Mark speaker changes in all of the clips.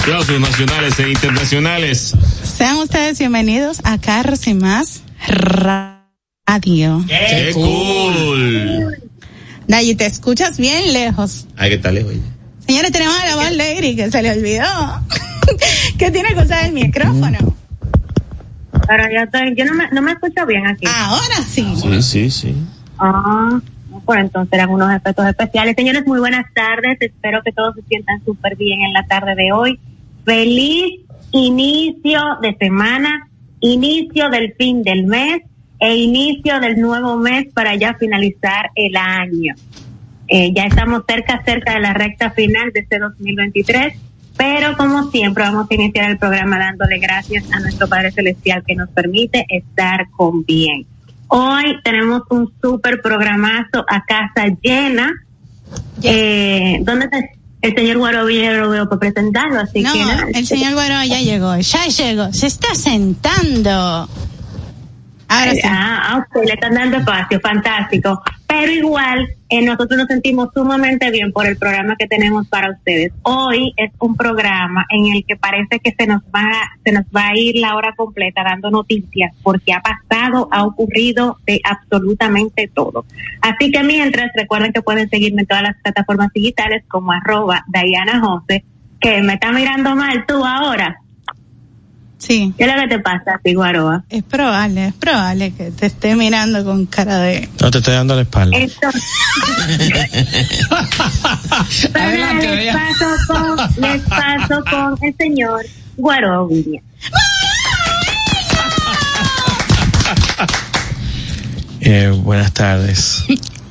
Speaker 1: Aplausos nacionales e internacionales.
Speaker 2: Sean ustedes bienvenidos a Carros y Más Radio.
Speaker 1: ¡Qué cool!
Speaker 2: Dayi, te escuchas bien lejos.
Speaker 1: Ay, ¿qué tal lejos?
Speaker 2: Señores, tenemos a la voz Lady que se le olvidó. que tiene cosas del micrófono.
Speaker 3: Pero yo, estoy, yo no, me, no me escucho bien aquí.
Speaker 2: Ahora sí.
Speaker 1: Sí, sí, sí.
Speaker 3: Ah, pues entonces eran unos efectos especiales. Señores, muy buenas tardes. Espero que todos se sientan súper bien en la tarde de hoy. Feliz inicio de semana, inicio del fin del mes e inicio del nuevo mes para ya finalizar el año. Eh, ya estamos cerca, cerca de la recta final de este 2023, pero como siempre vamos a iniciar el programa dándole gracias a nuestro Padre Celestial que nos permite estar con bien. Hoy tenemos un súper programazo a casa llena. Eh, ¿Dónde está el señor Guaro lo veo para presentarlo? Así
Speaker 2: no,
Speaker 3: que nada.
Speaker 2: el señor Guaro ya llegó, ya llegó, se está sentando. Ahora sí.
Speaker 3: Ah, ok, le están dando espacio, fantástico. Pero igual, eh, nosotros nos sentimos sumamente bien por el programa que tenemos para ustedes. Hoy es un programa en el que parece que se nos va, se nos va a ir la hora completa dando noticias, porque ha pasado, ha ocurrido de absolutamente todo. Así que mientras, recuerden que pueden seguirme en todas las plataformas digitales como arroba Diana Jose, que me está mirando mal tú ahora.
Speaker 2: Sí.
Speaker 3: ¿Qué es lo que te pasa, Figuaroa?
Speaker 2: Es probable, es probable que te esté mirando con cara de...
Speaker 1: No te estoy dando la espalda.
Speaker 3: Esto... Pero
Speaker 4: Adelante,
Speaker 3: les paso con, les paso con el señor Guaro William.
Speaker 4: Eh, buenas tardes.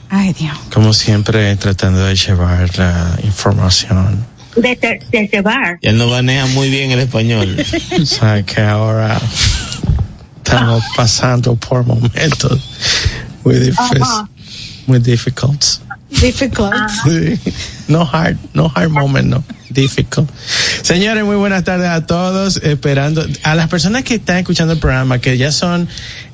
Speaker 2: Ay, Dios.
Speaker 4: Como siempre, tratando de llevar la información.
Speaker 3: De, ter- de llevar.
Speaker 1: Y él no banea muy bien el español.
Speaker 4: O sea, que ahora estamos pasando por momentos muy difíciles.
Speaker 3: Ajá.
Speaker 4: Muy difficult.
Speaker 2: Difficult.
Speaker 4: Sí. No hard, no hard moment, no. Difficult. Señores, muy buenas tardes a todos. Esperando a las personas que están escuchando el programa, que ya son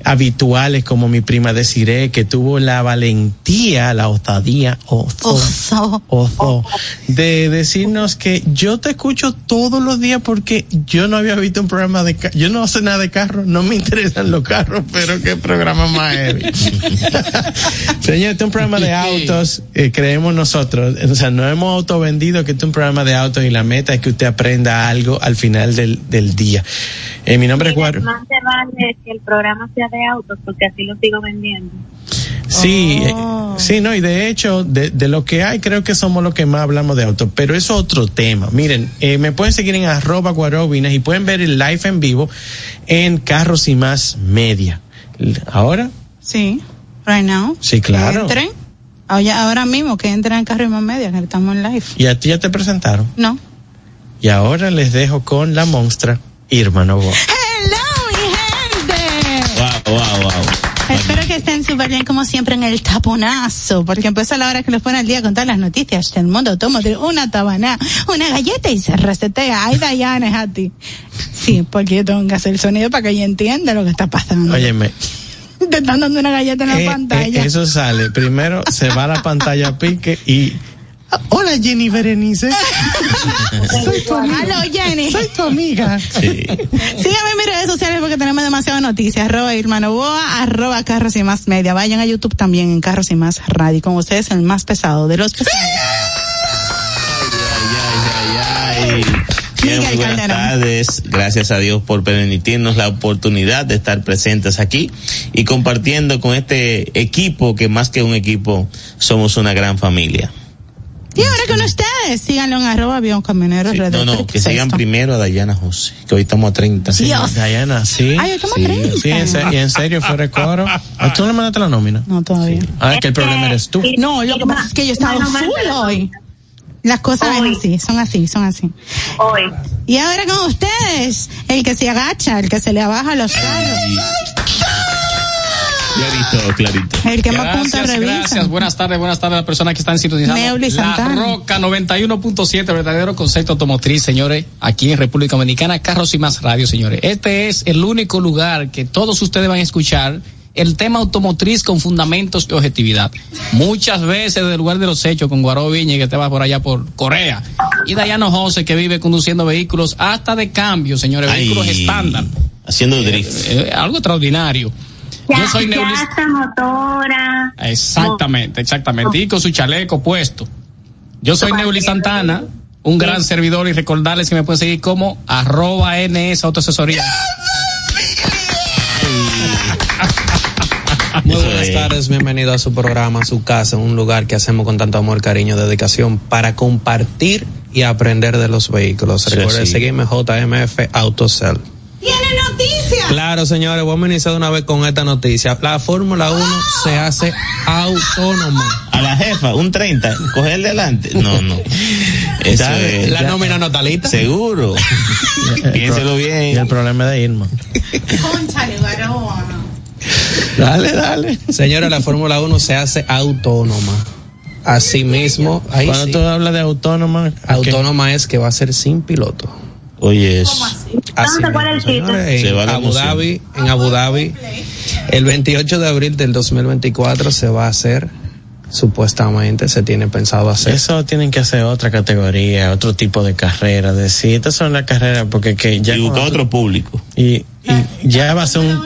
Speaker 4: habituales, como mi prima Desiree, que tuvo la valentía, la osadía, oso,
Speaker 2: Oso.
Speaker 4: oso, de decirnos que yo te escucho todos los días porque yo no había visto un programa de ca- yo no sé nada de carros, no me interesan los carros, pero qué programa más heavy. Señor, este es un programa de autos, eh, creemos nosotros, o sea, no hemos autovendido que este es un programa de autos y la meta es que usted aprenda algo al final del, del día. Eh, mi nombre es Guaro.
Speaker 3: Más te vale que el programa sea de autos, porque así lo sigo vendiendo.
Speaker 4: Sí,
Speaker 2: Oh.
Speaker 4: eh, sí, no, y de hecho, de, de lo que hay, creo que somos los que más hablamos de autos, pero es otro tema. Miren, eh, me pueden seguir en arroba guarobinas y pueden ver el live en vivo en Carros y Más Media. Ahora,
Speaker 2: Sí, right now.
Speaker 4: Sí, claro.
Speaker 2: Entren. Ahora, ahora mismo que entren en Carro y Más Media, que estamos en live.
Speaker 4: y a ti ya te presentaron.
Speaker 2: No.
Speaker 4: Y ahora les dejo con la monstrua Irma Novoa.
Speaker 2: Hello, mi gente.
Speaker 1: wow, wow, wow.
Speaker 2: Espero que estén súper bien como siempre en el taponazo, porque empieza la hora que les pone al día con todas las noticias del mundo automotriz, una tabana, una galleta y se resetea. Ay, Diana, es a ti. Sí, porque yo tengo que hacer el sonido para que ella entienda lo que está pasando.
Speaker 4: Óyeme,
Speaker 2: Te están dando una galleta en la
Speaker 4: eh,
Speaker 2: pantalla.
Speaker 4: eh, eso sale. Primero se va la pantalla a pique y... Hola Jenny Berenice. Soy tu amiga.
Speaker 2: Jenny.
Speaker 4: Soy tu amiga.
Speaker 1: Sí.
Speaker 2: Síganme en mis redes sociales porque tenemos demasiadas noticias. Arroba Irma Novoa, arroba Carros y Más Media. Vayan a YouTube también en Carros y Más Radio. Con ustedes el más pesado de los pesados.
Speaker 1: Bien, muy buenas
Speaker 2: Calderón.
Speaker 1: tardes. Gracias a Dios por permitirnos la oportunidad de estar presentes aquí y compartiendo con este equipo que más que un equipo somos una gran familia.
Speaker 2: Y ahora con ustedes, síganlo en arroba avión camionero
Speaker 1: Sí, no, no, que sigan primero a Dayana José, que hoy estamos a 30.
Speaker 2: Sí. Dios.
Speaker 4: Diana, sí.
Speaker 2: Ay, ¿cómo
Speaker 1: Sí,
Speaker 2: creen?
Speaker 4: Sí, en serio, en serio, fuera de coro. ¿A ¿Tú no le mandaste la nómina?
Speaker 2: No, todavía.
Speaker 4: Ah, es que el problema eres tú.
Speaker 2: No, lo que pasa es que yo he estado
Speaker 3: No, no,
Speaker 2: full hoy. Las cosas
Speaker 3: Hoy.
Speaker 2: son así, son así, son así.
Speaker 3: Hoy.
Speaker 2: Y ahora con ustedes, el que se agacha, el que se le abaja los carros,
Speaker 1: Clarito, clarito.
Speaker 2: el que más puntos
Speaker 5: Gracias,
Speaker 2: revisa.
Speaker 5: gracias. Buenas tardes, buenas tardes a las personas que están sintonizando.
Speaker 2: Neuli
Speaker 5: La. Roca 91.7, verdadero concepto automotriz, señores, aquí en República Dominicana, Carros y Más Radio, señores. Este es el único lugar que todos ustedes van a escuchar el tema automotriz con fundamentos y objetividad. Muchas veces del lugar de los hechos con Guaró Viña, que te va por allá por Corea. Y Dayano José, que vive conduciendo vehículos hasta de cambio, señores,
Speaker 1: Ay,
Speaker 5: vehículos estándar.
Speaker 1: Haciendo drift.
Speaker 5: Eh, algo extraordinario.
Speaker 3: Ya,
Speaker 5: Yo soy
Speaker 3: ya motora.
Speaker 5: Exactamente, exactamente. Y con su chaleco puesto. Yo soy Neuli Santana, un gran servidor y recordarles que me pueden seguir como arroba NS Autoasesoría.
Speaker 6: Muy buenas
Speaker 1: es.
Speaker 6: tardes, bienvenido a su programa, a su casa, un lugar que hacemos con tanto amor, cariño, dedicación para compartir y aprender de los vehículos.
Speaker 1: Sí,
Speaker 6: Recuerden
Speaker 1: sí.
Speaker 6: seguirme JMF AutoCell.
Speaker 2: ¡Tiene noticia!
Speaker 6: Claro, señores, vamos a iniciar de una vez con esta noticia. La Fórmula 1 se hace autónoma.
Speaker 1: A la jefa, un 30, coger delante. No, no. Eso
Speaker 6: ¿Sabe?
Speaker 1: es.
Speaker 6: La nómina no está lista.
Speaker 1: Seguro. Piénselo
Speaker 4: Y el
Speaker 1: bien.
Speaker 4: problema de Irma.
Speaker 2: Conchale, varón.
Speaker 4: Dale, dale.
Speaker 6: Señores, la Fórmula 1 se hace autónoma. Asimismo, ahí
Speaker 4: Cuando
Speaker 6: sí,
Speaker 4: tú hablas de autónoma,
Speaker 6: autónoma es que va a ser sin piloto.
Speaker 1: Oye.
Speaker 6: Así
Speaker 3: Entonces, ¿cuál es
Speaker 6: mismo,
Speaker 1: va
Speaker 6: en
Speaker 1: la
Speaker 6: Abu. Dhabi, en Abu Dhabi, el 28 de abril del 2024 se va a hacer, supuestamente se tiene pensado hacer.
Speaker 4: Eso tienen que hacer otra categoría, otro tipo de carrera. Decir, estas son las carreras porque que ya
Speaker 1: Y
Speaker 4: tú-
Speaker 1: otro público.
Speaker 4: y, y ya va a ser un.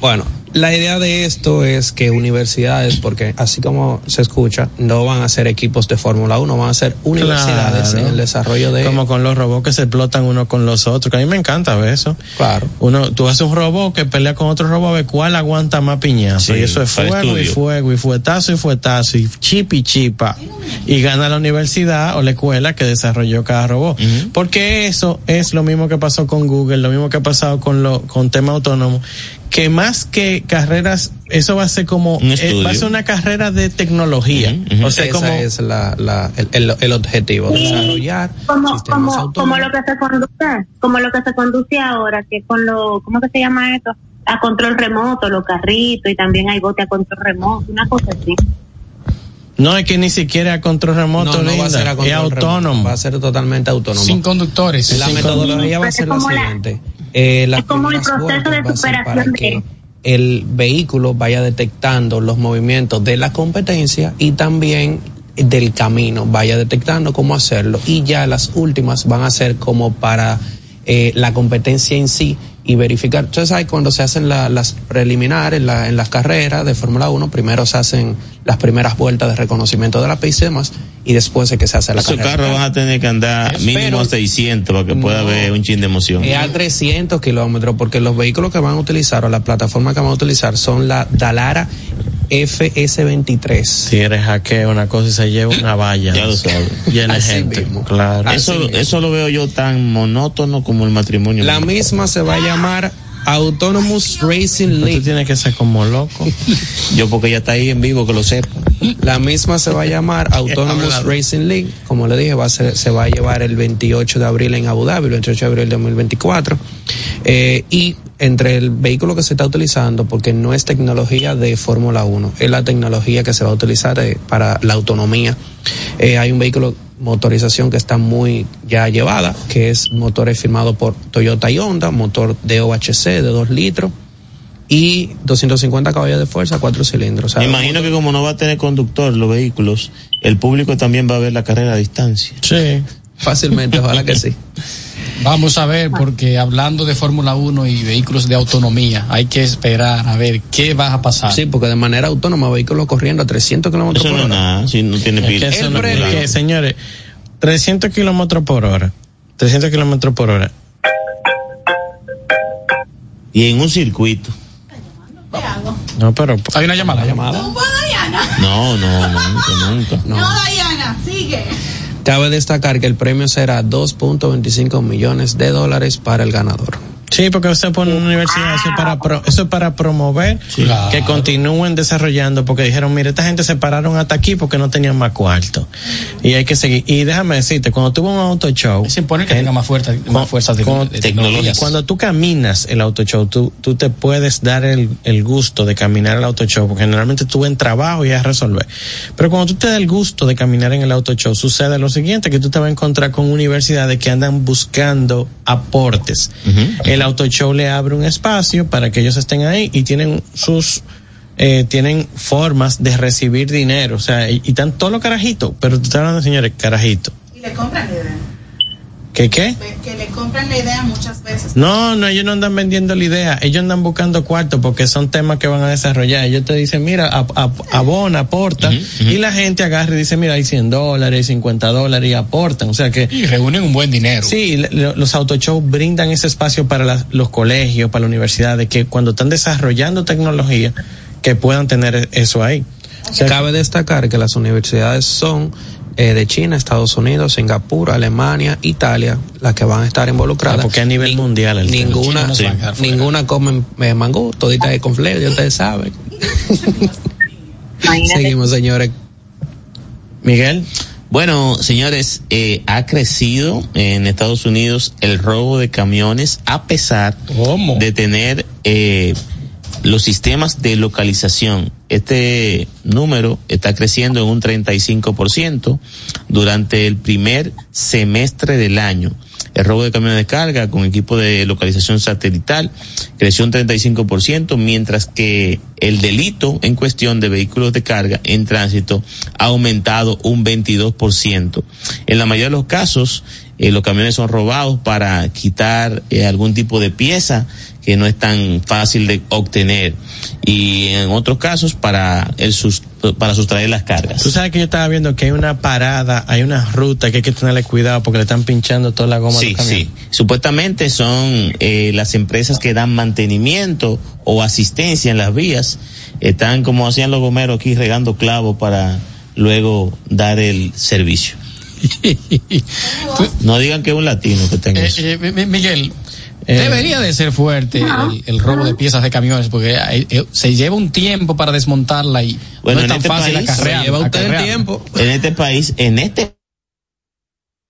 Speaker 6: Bueno, la idea de esto es que universidades, porque así como se escucha, no van a ser equipos de Fórmula 1, van a ser universidades
Speaker 4: Claro.
Speaker 6: en el desarrollo de...
Speaker 4: como con los robots que se explotan uno con los otros, que a mí me encanta ver eso.
Speaker 6: Claro.
Speaker 4: Uno, tú haces un robot que pelea con otro robot a ver cuál aguanta más piñazo.
Speaker 1: Sí,
Speaker 4: y eso es fuego y fuego y fuetazo y fuetazo y chip y chipa. Y gana la universidad o la escuela que desarrolló cada robot. Porque eso es lo mismo que pasó con Google, lo mismo que ha pasado con lo, con tema autónomo. Que más que carreras, eso va a ser como,
Speaker 1: Un
Speaker 4: eh, va a ser una carrera de tecnología. O sea,
Speaker 6: Esa
Speaker 4: como,
Speaker 6: es la, la- el, el- el objetivo, desarrollar
Speaker 3: como, como, como lo que se conduce, como lo que se conduce ahora, que con lo, ¿cómo que se llama esto? A control remoto, los carritos y también hay bote a control remoto, una cosa así.
Speaker 4: no es que ni siquiera a control remoto,
Speaker 6: no, no va a ser a
Speaker 4: es
Speaker 6: control remoto,
Speaker 4: autónomo.
Speaker 6: va a ser totalmente autónomo.
Speaker 5: Sin conductores.
Speaker 6: La
Speaker 5: Sin
Speaker 6: metodología va a ser la- siguiente. Eh, las
Speaker 3: es como el proceso de superación de-
Speaker 6: que el vehículo vaya detectando los movimientos de la competencia y también del camino vaya detectando cómo hacerlo. Y ya las últimas van a ser como para eh, la competencia en sí y verificar. Entonces hay cuando se hacen la- las preliminares en, la- en las carreras de Fórmula 1, primero se hacen las primeras vueltas de reconocimiento de la pista y demás y después es que se hace la carrera.
Speaker 1: carros van a tener que andar
Speaker 6: Espero-
Speaker 1: mínimo a 600 para que pueda
Speaker 6: No.
Speaker 1: haber un chin de emoción.
Speaker 6: Es a 300 kilómetros, porque los vehículos que van a utilizar o la plataforma que van a utilizar son la Dalara FS23.
Speaker 4: Si eres hackeo una cosa y se lleva una valla.
Speaker 1: Ya lo sabes.
Speaker 4: Llena
Speaker 6: Así
Speaker 4: gente.
Speaker 6: mismo.
Speaker 4: Claro.
Speaker 6: Así
Speaker 1: Eso,
Speaker 6: mismo.
Speaker 1: eso lo veo yo tan monótono como el matrimonio.
Speaker 6: La misma se va a llamar Autonomous Racing
Speaker 4: Pero tú
Speaker 6: League.
Speaker 4: tienes que ser como loco.
Speaker 1: Yo porque ya está ahí en vivo, que lo sepa.
Speaker 6: La misma se va a llamar Autonomous. Racing League. Como le dije, va a ser, se va a llevar el 28 de abril en Abu Dhabi, el 28 de abril de 2024. Eh, y entre el vehículo que se está utilizando, porque no es tecnología de Fórmula 1, es la tecnología que se va a utilizar eh, para la autonomía. Eh, hay un vehículo motorización que está muy ya llevada, que es motores firmados por Toyota y Honda, motor de OHC de 2 litros y 250 caballos de fuerza, 4 cilindros. O sea,
Speaker 1: Me imagino que como no va a tener conductor los vehículos, el público también va a ver la carrera a distancia.
Speaker 4: Sí.
Speaker 6: Fácilmente, ojalá que sí.
Speaker 5: Vamos a ver, porque hablando de Fórmula 1 y vehículos de autonomía, hay que esperar a ver qué va a pasar.
Speaker 6: Sí, porque de manera autónoma, vehículos corriendo a 300 kilómetros
Speaker 1: Eso
Speaker 6: por
Speaker 1: no es
Speaker 6: hora.
Speaker 1: nada, si no tiene
Speaker 4: Es
Speaker 1: pila.
Speaker 4: que eso
Speaker 6: El
Speaker 4: no- es que, señores, 300 kilómetros por hora. 300 kilómetros por hora.
Speaker 1: Y en un circuito.
Speaker 4: No, pero
Speaker 5: Hay una llamada.
Speaker 6: Llamada.
Speaker 2: No puedo ya Diana.
Speaker 1: No, no, nunca, nunca.
Speaker 2: No, Diana, sigue.
Speaker 6: Cabe destacar que el premio será 2.25 millones de dólares para el ganador.
Speaker 4: Sí, porque usted pone una universidad, eso es para, pro- eso es para promover
Speaker 5: Claro.
Speaker 4: que continúen desarrollando, porque dijeron, mire, esta gente se pararon hasta aquí porque no tenían más cuarto. Y hay que seguir. Y déjame decirte, cuando tuvo un auto show,
Speaker 5: Se impone que tenga más fuerza, más fuerzas de, de tecnologías.
Speaker 4: cuando tú caminas el auto show, tú, tú te puedes dar el, el gusto de caminar el auto show, porque generalmente tú en trabajo y a resolver. Pero cuando tú te das el gusto de caminar en el auto show, sucede lo siguiente, que tú te vas a encontrar con universidades que andan buscando aportes. El auto show le abre un espacio para que ellos estén ahí y tienen sus eh, tienen formas de recibir dinero, o sea, y, y todos los carajitos, pero tú estás hablando, señores, carajitos.
Speaker 2: Y le compran idea.
Speaker 4: ¿Qué qué?
Speaker 2: Que le compran la idea muchas veces.
Speaker 4: No, no, ellos no andan vendiendo la idea, ellos andan buscando cuartos porque son temas que van a desarrollar. Ellos te dicen, mira, ap- ap- abona, aporta, y la gente agarra y dice, mira, hay 100 dólares, hay 50 dólares y aportan. O sea que,
Speaker 5: Y reúnen un buen dinero.
Speaker 4: sí, los autoshows brindan ese espacio para las- los colegios, para la universidad, de que cuando están desarrollando tecnología, que puedan tener eso ahí. O sea,
Speaker 6: Cabe destacar que las universidades son eh, de China, Estados Unidos, Singapur, Alemania, Italia, las que van a estar involucradas.
Speaker 4: Ah, porque a nivel mundial el
Speaker 6: ninguna,
Speaker 5: no
Speaker 6: ninguna comen eh, mangú, todita de confleo, ya ustedes saben. Seguimos, señores.
Speaker 4: Miguel,
Speaker 1: Bueno, señores, eh, ha crecido en Estados Unidos el robo de camiones a pesar
Speaker 5: ¿Cómo?
Speaker 1: de tener eh, los sistemas de localización. Este número está creciendo en un 35% durante el primer semestre del año. El robo de camiones de carga con equipo de localización satelital creció un 35%, mientras que el delito en cuestión de vehículos de carga en tránsito ha aumentado un 22%. En la mayoría de los casos, eh, los camiones son robados para quitar eh, algún tipo de pieza que no es tan fácil de obtener y en otros casos para el para sustraer las cargas.
Speaker 4: Tú sabes que yo estaba viendo que hay una parada, hay una ruta que hay que tenerle cuidado porque le están pinchando toda la goma
Speaker 1: Sí,
Speaker 4: camión.
Speaker 1: sí. Supuestamente son eh, las empresas que dan mantenimiento o asistencia en las vías. Están como hacían los gomeros aquí regando clavos para luego dar el servicio. No digan que es un latino que tenga
Speaker 5: Eh,
Speaker 1: eso.
Speaker 5: eh, Mi- Mi- Miguel,
Speaker 4: Eh,
Speaker 5: debería de ser fuerte el, el robo de piezas de camiones porque eh, eh, se lleva un tiempo para desmontarla y
Speaker 1: Bueno,
Speaker 5: no es
Speaker 1: en
Speaker 5: tan
Speaker 1: este
Speaker 5: fácil
Speaker 1: país
Speaker 5: acarrear.
Speaker 6: Lleva usted el
Speaker 5: acarrear.
Speaker 6: tiempo.
Speaker 1: En este país, en este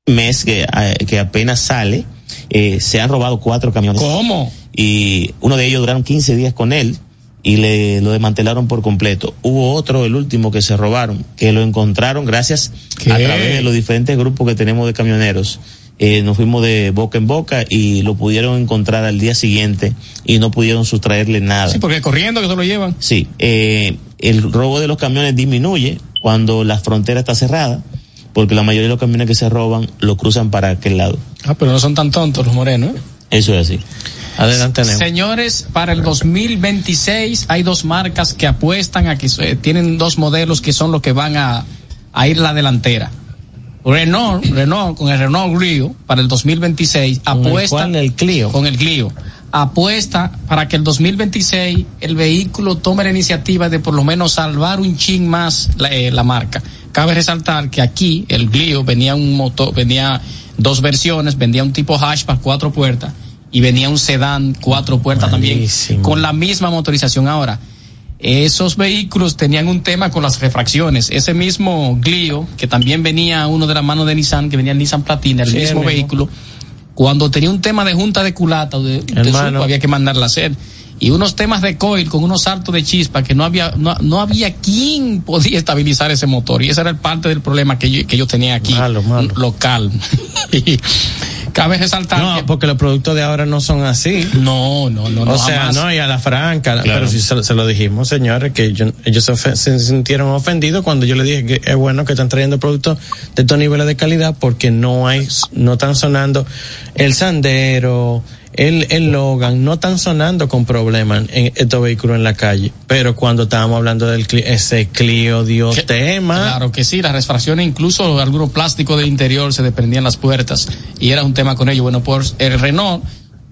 Speaker 1: mes que, eh, que apenas sale, eh, se han robado cuatro camiones.
Speaker 5: ¿Cómo?
Speaker 1: y uno de ellos duraron 15 días con él y le lo desmantelaron por completo. Hubo otro, el último que se robaron, que lo encontraron gracias
Speaker 5: ¿Qué?
Speaker 1: a través de los diferentes grupos que tenemos de camioneros. Eh, nos fuimos de boca en boca y lo pudieron encontrar al día siguiente y no pudieron sustraerle nada.
Speaker 5: Sí, porque corriendo que se lo llevan.
Speaker 1: Sí, eh, el robo de los camiones disminuye cuando la frontera está cerrada, porque la mayoría de los camiones que se roban lo cruzan para aquel lado.
Speaker 5: Ah, pero no son tan tontos los morenos. ¿eh?
Speaker 1: Eso es así.
Speaker 4: Adelante.
Speaker 5: Señores, para el 2026 hay dos marcas que apuestan a que eh, tienen dos modelos que son los que van a, a ir la delantera. Renault, Renault con el Renault Clio para el 2026
Speaker 4: ¿Con el
Speaker 5: apuesta
Speaker 4: cuál? El Clio.
Speaker 5: con el Clio apuesta para que el 2026 el vehículo tome la iniciativa de por lo menos salvar un chin más la, eh, la marca. Cabe resaltar que aquí el Clio venía un motor, venía dos versiones, vendía un tipo hatchback cuatro puertas y venía un sedán cuatro puertas
Speaker 4: Malísimo.
Speaker 5: también con la misma motorización ahora. Esos vehículos tenían un tema con las refracciones. Ese mismo Clio, que también venía uno de la mano de Nissan, que venía el Nissan Platina, el
Speaker 4: Sí,
Speaker 5: mismo vehículo, cuando tenía un tema de junta de culata de, de supo, había que mandarla a hacer. Y unos temas de coil con unos saltos de chispa que no había, no, no había quien podía estabilizar ese motor. Y ese era el parte del problema que yo, que yo tenía aquí,
Speaker 4: Malo, malo.
Speaker 5: local. cabe resaltar
Speaker 4: No,
Speaker 5: que-
Speaker 4: porque los productos de ahora no son así.
Speaker 5: no, no, no, no,
Speaker 4: o sea,
Speaker 5: jamás.
Speaker 4: no, y a la franca,
Speaker 1: Claro.
Speaker 4: pero si se, se lo dijimos, señores, que yo- ellos se, se sintieron ofendidos cuando yo les dije que es bueno que están trayendo productos de estos niveles de calidad porque no hay, no están sonando el Sandero, el, el Logan, no están sonando con problemas en estos vehículos en la calle. Pero cuando estábamos hablando del Clio, ese Clio dio
Speaker 5: Que-
Speaker 4: tema.
Speaker 5: Claro que sí, las refracciones, incluso algunos plásticos del interior se desprendían las puertas y era un tema con ello. Bueno, por el Renault,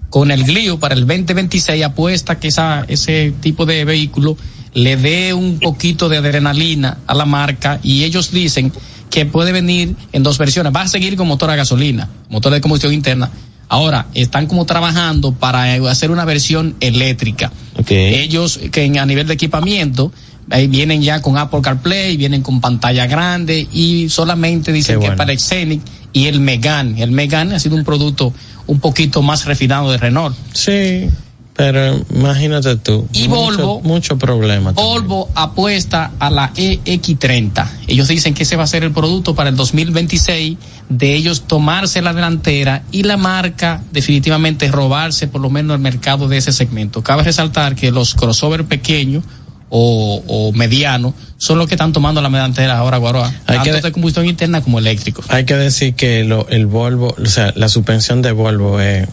Speaker 5: con el Clio para el 2026 apuesta que esa, ese tipo de vehículo le dé un poquito de adrenalina a la marca y ellos dicen que puede venir en dos versiones. Va a seguir con motor a gasolina, motor de combustión interna. Ahora, están como trabajando para hacer una versión eléctrica.
Speaker 1: Okay.
Speaker 5: Ellos que a nivel de equipamiento ahí vienen ya con Apple CarPlay, vienen con pantalla grande y solamente dicen
Speaker 4: Qué
Speaker 5: que
Speaker 4: bueno.
Speaker 5: para el Scenic y el Megan. El Megan ha sido un producto un poquito más refinado de Renault.
Speaker 4: Sí, pero imagínate tú.
Speaker 5: Y
Speaker 4: mucho,
Speaker 5: Volvo-
Speaker 4: Mucho problema. también.
Speaker 5: Volvo apuesta a la EX30. Ellos dicen que ese va a ser el producto para el 2026 de ellos tomarse la delantera y la marca definitivamente robarse por lo menos el mercado de ese segmento. Cabe resaltar que los crossover pequeños o, o medianos son los que están tomando la delantera ahora, Guaroa.
Speaker 4: Hay
Speaker 5: Tanto
Speaker 4: que-
Speaker 5: de combustión interna como eléctricos.
Speaker 4: Hay que decir que lo, el Volvo, o sea, la suspensión de Volvo es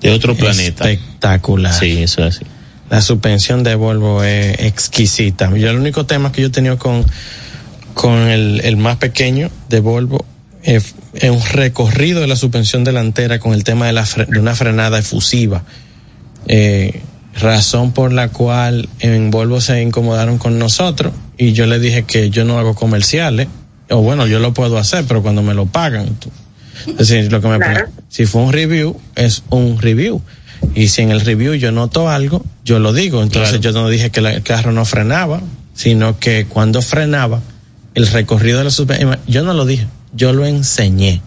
Speaker 1: De otro planeta.
Speaker 4: espectacular.
Speaker 1: Sí, eso es así.
Speaker 4: La suspensión de Volvo es exquisita. Yo el único tema que yo he tenido con, con el, el más pequeño de Volvo es, es un recorrido de la suspensión delantera con el tema de, la fre- de una frenada efusiva. Eh, razón por la cual en Volvo se incomodaron con nosotros y yo le dije que yo no hago comerciales. O bueno, yo lo puedo hacer, pero cuando me lo pagan. tú- Es decir, lo que me
Speaker 3: Claro.
Speaker 4: si fue un review, es un review. Y si en el review yo noto algo, yo lo digo. Entonces
Speaker 1: Claro.
Speaker 4: yo no dije que el carro no frenaba, sino que cuando frenaba, el recorrido de la suspensión, yo no lo dije, yo lo enseñé,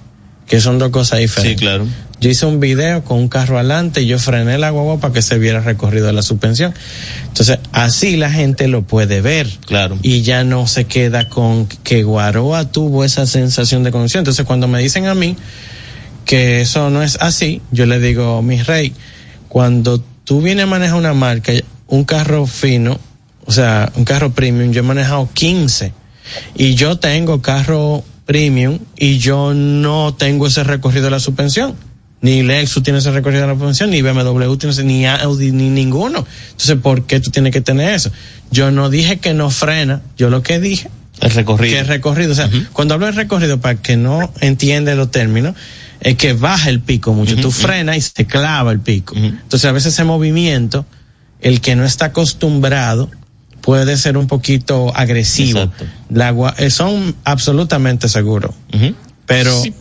Speaker 4: que son dos cosas
Speaker 1: Sí,
Speaker 4: diferentes.
Speaker 1: claro.
Speaker 4: Yo hice un video con un carro adelante y yo frené la guagua para que se viera el recorrido de la suspensión. Entonces, así la gente lo puede ver.
Speaker 1: Claro.
Speaker 4: Y ya no se queda con que Guaroa tuvo esa sensación de conducción. Entonces, cuando me dicen a mí que eso no es así, yo le digo, mi rey, cuando tú vienes a manejar una marca, un carro fino, o sea, un carro premium, yo he manejado 15 y yo tengo carro premium y yo no tengo ese recorrido de la suspensión. Ni Lexus tiene ese recorrido de la suspensión, ni BMW tiene ese, ni Audi, ni ninguno. Entonces, ¿por qué tú tienes que tener eso? Yo no dije que no frena, yo lo que dije
Speaker 1: El recorrido.
Speaker 4: que es recorrido. O sea, cuando hablo de recorrido, para que no entiende los términos, es que baja el pico mucho. Tú frenas y se clava el pico. Entonces, a veces ese movimiento, el que no está acostumbrado, puede ser un poquito agresivo.
Speaker 1: Exacto.
Speaker 4: La eh, son absolutamente seguros. Pero
Speaker 5: Sí,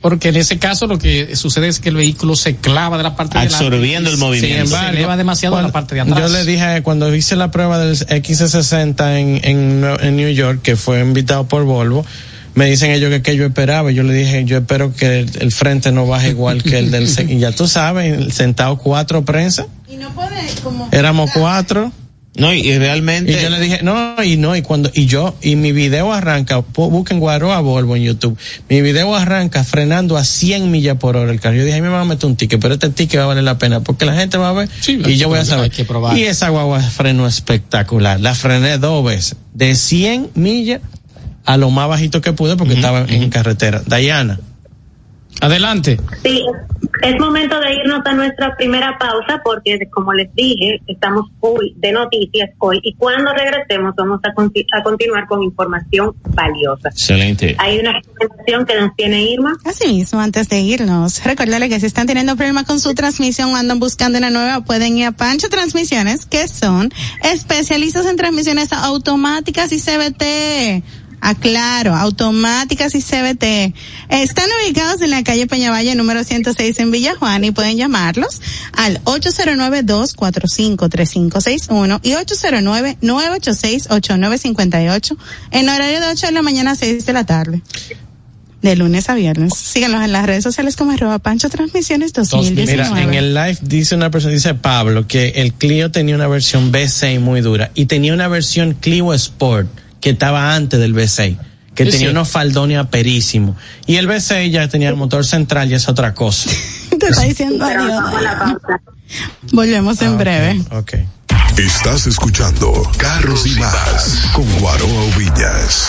Speaker 5: porque en ese caso lo que sucede es que el vehículo se clava de la parte de adelante
Speaker 1: Absorbiendo el movimiento.
Speaker 5: Se eleva demasiado
Speaker 4: cuando-
Speaker 5: la parte de atrás.
Speaker 4: Yo le dije cuando hice la prueba del X60 en, en, en New York, que fue invitado por Volvo, me dicen ellos que, que yo esperaba. Yo le dije, yo espero que el, el frente no baje igual que el del... y ya tú sabes, sentado cuatro prensa,
Speaker 2: Y no puede como...
Speaker 4: éramos cuatro.
Speaker 1: No, y, y realmente.
Speaker 4: Y yo le dije, no, y no, y cuando, y yo, y mi video arranca, busquen Guaroa Volvo en YouTube, mi video arranca frenando a 100 millas por hora el carro. Yo dije, a mí me va a meter un ticket, pero este ticket va a valer la pena, porque la gente va a ver,
Speaker 5: Sí,
Speaker 4: y yo voy a saber.
Speaker 5: hay que probar.
Speaker 4: Y esa guagua frenó espectacular, la frené dos veces, de 100 millas a lo más bajito que pude, porque estaba en carretera. Dayana.
Speaker 5: Adelante.
Speaker 3: Sí, es momento de irnos a nuestra primera pausa porque, como les dije, estamos full de noticias hoy y cuando regresemos vamos a, conti- a continuar con información valiosa.
Speaker 1: Excelente.
Speaker 3: Hay una presentación que nos tiene Irma.
Speaker 2: Asimismo, antes de irnos, recordarle que si están teniendo problemas con su transmisión o andan buscando una nueva, pueden ir a Pancho Transmisiones, que son especialistas en transmisiones automáticas y CBT. Aclaro, automáticas y CBT. Están ubicados en la calle Peñavalle número 106 en Villa Juan y pueden llamarlos al 809-245-3561 y 809-986-8958 en horario de 8 de la mañana a 6 de la tarde. De lunes a viernes. Síganos en las redes sociales como arroba Pancho Transmisiones 2019.
Speaker 4: Mira, en el live dice una persona, dice Pablo, que el Clio tenía una versión V6 muy dura y tenía una versión Clio Sport que estaba antes del V6, que
Speaker 5: Sí,
Speaker 4: tenía
Speaker 5: sí.
Speaker 4: unos faldones perísimos. Y el V6 ya tenía el motor central y es otra cosa.
Speaker 2: Te está diciendo adiós. Volvemos en breve.
Speaker 4: Ok.
Speaker 7: Estás escuchando Carros y más con Guaroa Villas.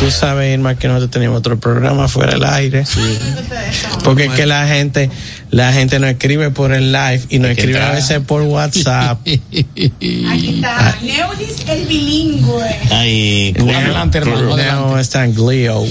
Speaker 4: Tú sabes, Irma, que nosotros tenemos otro programa fuera del aire. Porque es que la gente, la gente no escribe por el live y no
Speaker 1: Hay que
Speaker 4: escribe a veces por WhatsApp.
Speaker 8: Aquí está, Neudis el bilingüe.
Speaker 1: Ay,
Speaker 5: Adelante, hermano,
Speaker 4: está en Glio.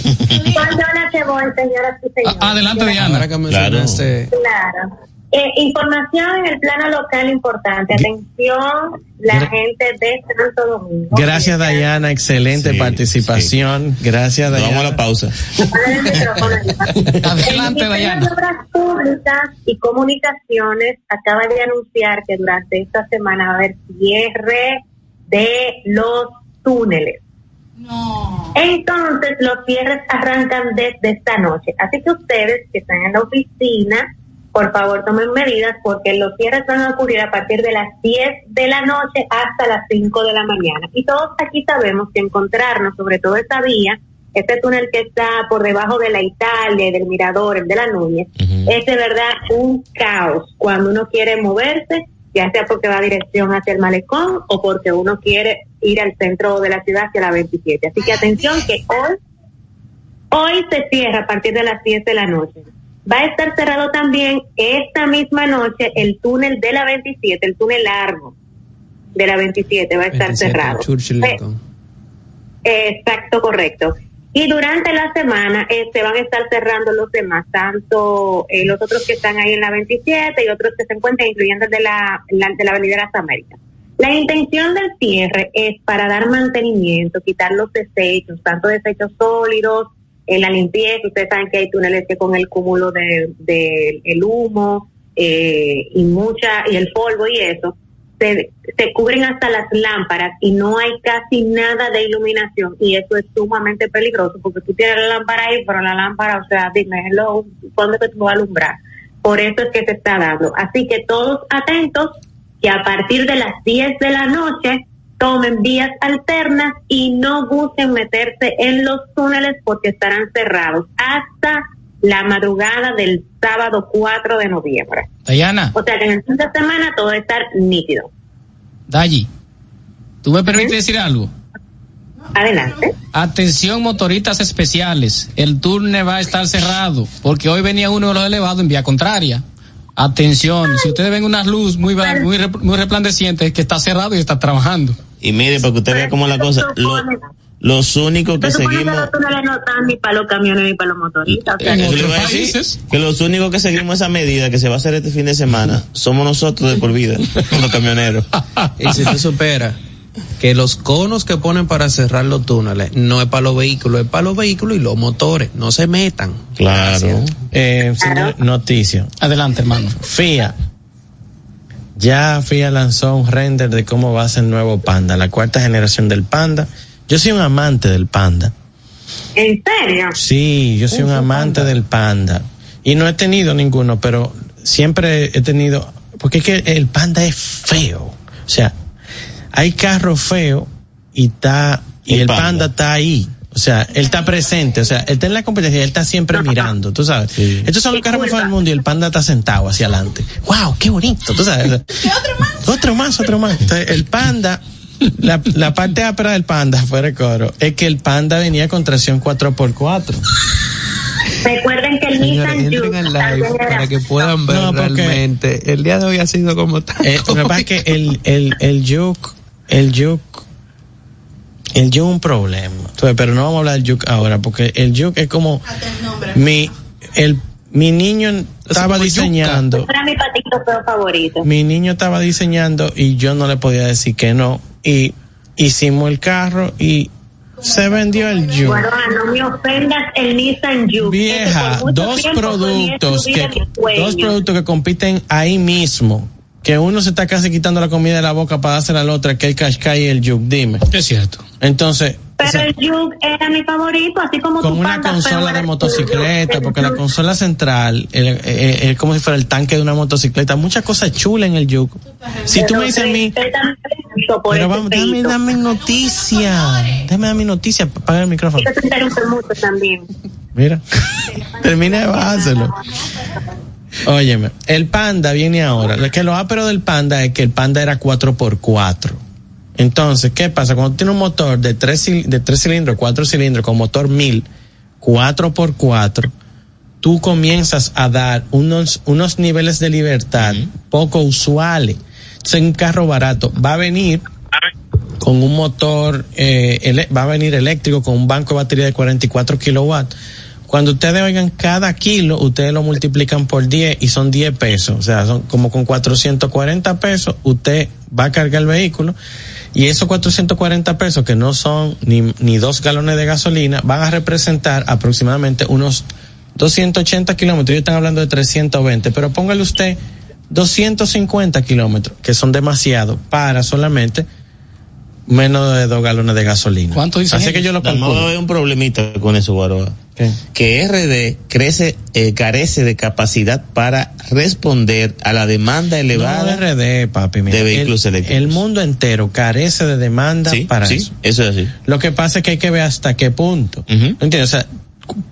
Speaker 3: ¿Cuándo la que voy, señoras y señores?
Speaker 5: Adelante, Diana.
Speaker 6: Ahora que mencionaste,
Speaker 3: Claro. Eh, información en el plano local importante. Atención, la gente de Santo Domingo.
Speaker 4: Gracias, Dayana. Excelente
Speaker 1: Sí,
Speaker 4: participación. Gracias,
Speaker 1: Vamos a
Speaker 4: Dayana.
Speaker 1: la pausa.
Speaker 5: Adelante, Dayana.
Speaker 3: de Obras Públicas y Comunicaciones acaba de anunciar que durante esta semana va a haber cierre de los túneles.
Speaker 8: No.
Speaker 3: Entonces, los cierres arrancan desde esta noche. Así que ustedes que están en la oficina, por favor tomen medidas porque los cierres van a ocurrir a partir de las 10 de la noche hasta las 5 de la mañana. Y todos aquí sabemos que encontrarnos, sobre todo esta vía, este túnel que está por debajo de la Italia del Mirador, el de la Núñez, es de verdad un caos cuando uno quiere moverse, ya sea porque va a dirección hacia el malecón o porque uno quiere ir al centro de la ciudad hacia la 27. Así que atención que hoy, hoy se cierra a partir de las 10 de la noche. Va a estar cerrado también esta misma noche el túnel de la 27, el túnel largo de la 27 va a estar
Speaker 6: 27,
Speaker 3: cerrado.
Speaker 6: Lincoln.
Speaker 3: Exacto, correcto. Y durante la semana eh, se van a estar cerrando los demás, tanto eh, los otros que están ahí en la 27 y otros que se encuentran, incluyendo el de la, la- de la Avenida Las Américas. La intención del cierre es para dar mantenimiento, quitar los desechos, tanto desechos sólidos, en la limpieza, ustedes saben que hay túneles que con el cúmulo de, de el humo eh, y mucha y el polvo y eso, se, se cubren hasta las lámparas y no hay casi nada de iluminación y eso es sumamente peligroso porque tú tienes la lámpara ahí, pero la lámpara, o sea, dime, hello, ¿cuándo es que tú vas a alumbrar? Por eso es que se está dando. Así que todos atentos que a partir de las 10 de la noche tomen vías alternas y no busquen meterse en los túneles porque estarán cerrados hasta la madrugada del sábado 4 de noviembre.
Speaker 5: Dayana,
Speaker 3: O sea que en el fin de semana todo va a estar nítido.
Speaker 5: Dayi, ¿tú me permites decir algo?
Speaker 3: Adelante.
Speaker 5: Atención motoristas especiales, el túnel va a estar cerrado porque hoy venía uno de los elevados en vía contraria. Atención, si ustedes ven unas luz muy, muy, muy resplandecientes, es que está cerrado y está trabajando.
Speaker 1: Y mire, para que usted vea cómo es la cosa, lo- los únicos que
Speaker 3: Se que
Speaker 1: seguimos,
Speaker 3: los túneles no están ni para los camiones ni para los motoristas. O sea,
Speaker 5: En otros países.
Speaker 1: que los únicos que seguimos esa medida que se va a hacer este fin de semana somos nosotros de por vida, los camioneros.
Speaker 6: y si tú superas que los conos que ponen para cerrar los túneles no es para los vehículos, es para los vehículos y los motores. No se metan.
Speaker 1: Claro.
Speaker 4: Eh, señor, noticia.
Speaker 5: Adelante, hermano.
Speaker 4: FIA. Ya FIA lanzó un render de cómo va a ser el nuevo Panda, la cuarta generación del Panda. Yo soy un amante del Panda.
Speaker 3: ¿En serio?
Speaker 4: Sí, yo soy un amante del Panda. Y no he tenido ninguno, pero siempre he tenido, porque es que el Panda es feo. O sea, hay carro feo y está, y
Speaker 1: El
Speaker 4: el
Speaker 1: Panda.
Speaker 4: Panda está ahí. O sea, él está presente, o sea, él está en la competencia, él está siempre mirando, tú sabes. Estos son los carros más del mundo y el panda está sentado hacia adelante. ¡Wow! ¡Qué bonito! Tú sabes. otro más? Otro más, otro más. Entonces, el panda, la, la parte ápera del panda, fuera de coro, es que el panda venía con tracción 4x4.
Speaker 3: Recuerden que el
Speaker 6: Señores,
Speaker 3: Nissan
Speaker 6: entren
Speaker 3: Juke
Speaker 6: al live para que puedan ver
Speaker 4: No,
Speaker 6: realmente. El día de hoy ha sido como tal.
Speaker 4: Eh, lo que pasa es que el, el, el Juke, el Juke, el Juke un problema. Entonces, pero no vamos a hablar del Juke ahora, porque el Juke es como mi, el, mi niño estaba diseñando,
Speaker 3: Era mi patito feo favorito.
Speaker 4: mi niño estaba diseñando y yo no le podía decir que no. Y hicimos el carro y se vendió el Juke.
Speaker 3: Bueno, ah, no me ofendas el Nissan Juke.
Speaker 4: Vieja,
Speaker 3: por mucho
Speaker 4: dos productos que dos productos que compiten ahí mismo. Que uno se está casi quitando la comida de la boca para dársela al otro, que el Qashqai y el Juke, dime.
Speaker 5: Es cierto.
Speaker 4: Entonces, o
Speaker 3: Pero
Speaker 4: sea,
Speaker 3: el Juke era mi favorito, así como
Speaker 4: con
Speaker 3: tu
Speaker 4: una
Speaker 3: panda
Speaker 4: consola de motocicleta, porque la consola central eh, eh, es como si fuera el tanque de una motocicleta, muchas cosas chulas en el Juke. Si tú me dices a mí,
Speaker 3: Pero
Speaker 4: vamos, dame, dame noticia, dame, dame noticia, apaga el micrófono.
Speaker 3: También.
Speaker 4: Mira, termina de bajárselo. Óyeme, el panda viene ahora. Lo que lo ápero del panda es que el panda era 4x4. Entonces, ¿qué pasa? Cuando tiene un motor de 3, de tres cilindros, 4 cilindros, con motor 1000, 4x4, tú comienzas a dar unos, unos niveles de libertad poco usuales. Entonces, un carro barato va a venir con un motor, eh, ele- va a venir eléctrico con un banco de batería de 44 kilowatts. Cuando ustedes oigan cada kilo, ustedes lo multiplican por 10 y son 10 pesos. O sea, son como con 440 pesos, usted va a cargar el vehículo y esos 440 pesos, que no son ni, ni dos galones de gasolina, van a representar aproximadamente unos 280 kilómetros. Ellos están hablando de 320, pero póngale usted 250 kilómetros, que son demasiado para solamente menos de dos galones de gasolina.
Speaker 5: ¿Cuánto dicen
Speaker 4: Así que yo lo
Speaker 1: Vamos a
Speaker 4: calculo.
Speaker 1: ver un problemita con eso, Guaroa.
Speaker 4: ¿Qué?
Speaker 1: Que RD crece, eh, carece de capacidad para responder a la demanda
Speaker 4: No
Speaker 1: elevada.
Speaker 4: RD, papi. mira,
Speaker 1: de vehículos
Speaker 4: el,
Speaker 1: eléctricos.
Speaker 4: el mundo entero carece de demanda
Speaker 1: sí,
Speaker 4: para
Speaker 1: sí,
Speaker 4: eso.
Speaker 1: eso es así.
Speaker 4: Lo que pasa es que hay que ver hasta qué punto.
Speaker 1: Ujú.
Speaker 4: ¿Entiendes? O sea,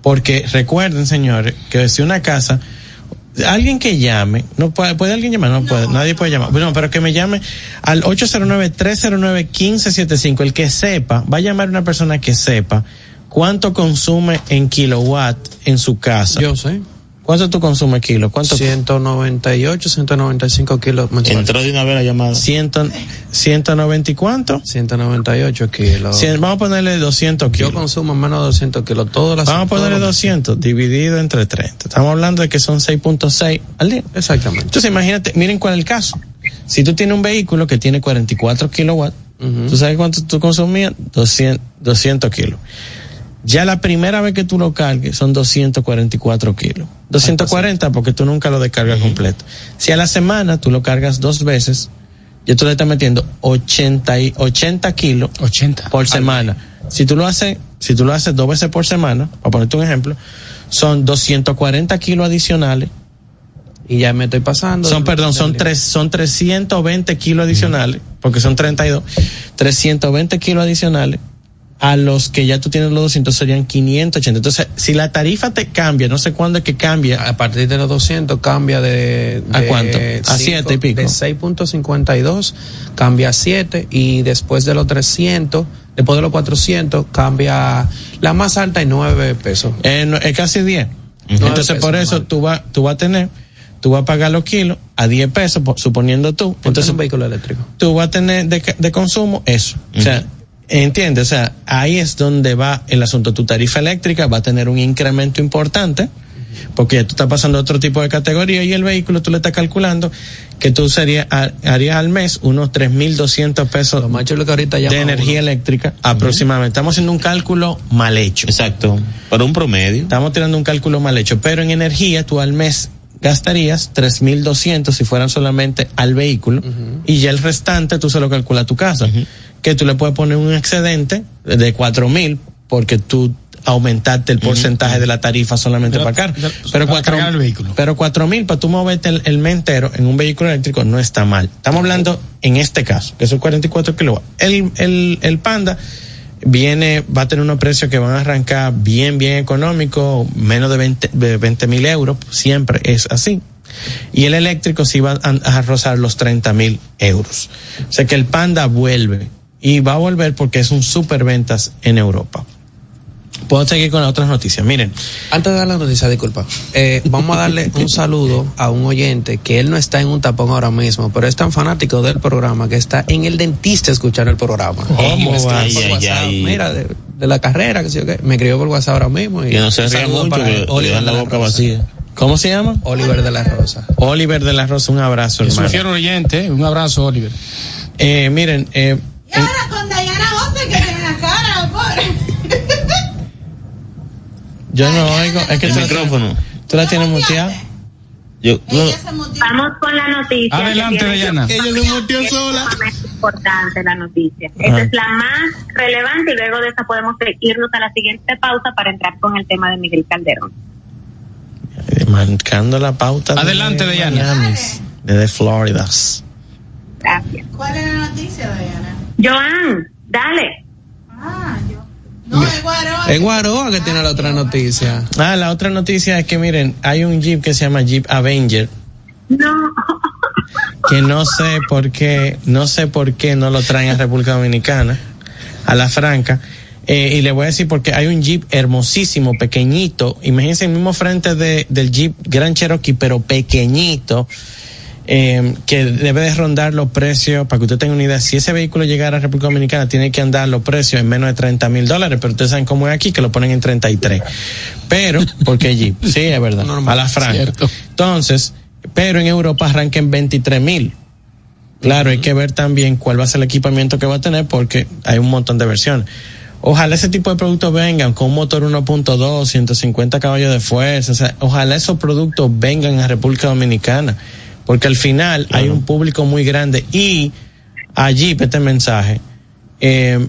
Speaker 4: porque recuerden, señores, que si una casa, alguien que llame, no puede, puede alguien llamar, no, puede, nadie puede llamar. Bueno, pero que me llame al 809-309-1575. El que sepa, va a llamar una persona que sepa cuánto consume en kilowatt en su casa.
Speaker 6: Yo sé.
Speaker 4: ¿Cuánto tú consumes kilo? ¿Cuánto?
Speaker 6: 198, 195 kilos mensuales.
Speaker 1: Entró de una vez la llamada.
Speaker 4: Ciento, 190 y cuánto?
Speaker 6: 198 kilos.
Speaker 4: Cien- vamos a ponerle 200
Speaker 6: Yo
Speaker 4: kilos.
Speaker 6: consumo menos de 200 kilos todas las
Speaker 4: Vamos a ponerle
Speaker 6: todos los-
Speaker 4: 200 dividido entre 30. Estamos hablando de que son 6.6 al día.
Speaker 6: Exactamente.
Speaker 4: Entonces imagínate, miren cuál es el caso. Si tú tienes un vehículo que tiene 44 kilowatts,
Speaker 6: Ujú.
Speaker 4: ¿tú sabes cuánto tú consumías? 200, 200 kilos. Ya la primera vez que tú lo cargues son 244 kilos. 240 porque tú nunca lo descargas completo. Si a la semana tú lo cargas dos veces, ya tú le estás metiendo 80, y, 80 kilos
Speaker 5: 80.
Speaker 4: por semana. Si tú lo haces, si tú lo haces dos veces por semana, para ponerte un ejemplo, son 240 kilos adicionales.
Speaker 6: Y ya me estoy pasando.
Speaker 4: Son, perdón, son tres, son 320 kilos adicionales, porque son 32. 320 kilos adicionales a los que ya tú tienes los 200 serían 580. Entonces, si la tarifa te cambia, no sé cuándo es que cambia,
Speaker 6: A partir de los 200 cambia de...
Speaker 4: ¿A
Speaker 6: de
Speaker 4: cuánto? A
Speaker 6: cinco-
Speaker 4: siete y pico.
Speaker 6: De 6.52 cambia a 7 y después de los 300, después de los 400 cambia la más alta y 9 pesos.
Speaker 4: eh, no- es casi 10.
Speaker 6: Nueve
Speaker 4: Entonces,
Speaker 6: pesos
Speaker 4: por eso
Speaker 6: normal.
Speaker 4: tú vas, tú vas a tener, tú vas a pagar los kilos a 10 pesos, suponiendo tú.
Speaker 6: Entonces
Speaker 4: Entonces,
Speaker 6: un vehículo eléctrico.
Speaker 4: tú vas a tener de, de consumo eso. O sea, entiendes, o sea, ahí es donde va el asunto. Tu tarifa eléctrica va a tener un incremento importante, porque ya tú estás pasando a otro tipo de categoría y el vehículo tú le estás calculando que tú sería, ha- harías al mes unos 3.200 pesos
Speaker 6: Lo más chulo que ahorita llama
Speaker 4: de energía
Speaker 6: uno.
Speaker 4: eléctrica aproximadamente. Estamos haciendo un cálculo mal hecho.
Speaker 1: Exacto. Para un promedio.
Speaker 4: Estamos tirando un cálculo mal hecho, pero en energía tú al mes gastarías 3.200 si fueran solamente al vehículo y ya el restante tú se lo calculas a tu casa, que tú le puedes poner un excedente de 4.000 porque tú aumentaste el porcentaje de la tarifa solamente para
Speaker 5: de-
Speaker 4: Pero cuatro,
Speaker 5: el vehículo.
Speaker 4: pero 4.000 para tú moverte el, el mes entero en un vehículo eléctrico no está mal. Estamos hablando en este caso, que son 44 kilowatts. El, el, el Panda viene, va a tener unos precios que van a arrancar bien, bien económicos, menos de 20 mil euros, siempre es así. Y el eléctrico sí va a, a rozar los 30 mil euros. O sea que el Panda vuelve y va a volver porque es un super ventas en Europa. Puedo seguir con las otras noticias. Miren.
Speaker 6: Antes de dar la noticia, disculpa. Eh, vamos a darle un saludo a un oyente que él no está en un tapón ahora mismo, pero es tan fanático del programa que está en el dentista escuchando el programa.
Speaker 4: ¿Cómo va?
Speaker 6: Ay, ay, ay. Mira, de, de, la carrera, que sé yo qué. Me escribió por WhatsApp ahora mismo. Y
Speaker 1: que no se ría mucho, que le dan la boca vacía.
Speaker 4: ¿Cómo se llama?
Speaker 6: Oliver de la Rosa.
Speaker 4: Oliver de la Rosa, un abrazo,
Speaker 5: es
Speaker 4: hermano.
Speaker 5: un fiero oyente, un abrazo, Oliver.
Speaker 4: Eh, miren, eh,
Speaker 8: y ahora con Dayana José que tiene la cara, pobre.
Speaker 4: Yo no oigo, es que
Speaker 1: el micrófono.
Speaker 4: ¿Tú la tienes muteada?
Speaker 1: Yo, no,
Speaker 3: Vamos con la noticia.
Speaker 5: Adelante, Dayana.
Speaker 4: Ella se muteó sola.
Speaker 3: Es importante la noticia. Esta es la más relevante y luego de esa podemos irnos a la siguiente pausa para entrar con el tema de Miguel Calderón.
Speaker 4: Marcando la pauta.
Speaker 5: Adelante,
Speaker 4: de
Speaker 5: Dayana.
Speaker 4: Miami, Desde Florida.
Speaker 3: Gracias.
Speaker 8: ¿Cuál es la noticia, Dayana?
Speaker 3: Joan, dale.
Speaker 8: Ah, yo. No, es Guaroa.
Speaker 6: Es Guaroa que tiene la otra noticia.
Speaker 4: Ah, la otra noticia es que miren, hay un Jeep que se llama Jeep Avenger
Speaker 3: No.
Speaker 4: que no sé por qué, no sé por qué no lo traen a República Dominicana, a la Franca. Eh, y le voy a decir porque hay un Jeep hermosísimo, pequeñito. Imagínense el mismo frente de, del Jeep Grand Cherokee, pero pequeñito. Eh, que debe de rondar los precios, para que usted tenga una idea, si ese vehículo llegara a República Dominicana, tiene que andar los precios en menos de 30 mil dólares, pero ustedes saben cómo es aquí, que lo ponen en 33. Pero, porque Jeep, sí, es verdad, a la franca.
Speaker 5: Cierto.
Speaker 4: Entonces, pero en Europa arranca en 23 mil. Claro, hay que ver también cuál va a ser el equipamiento que va a tener, porque hay un montón de versiones. Ojalá ese tipo de productos vengan con un motor 1.2, 150 caballos de fuerza. O sea, ojalá esos productos vengan a República Dominicana. Porque al final hay un público muy grande y allí, este mensaje, eh,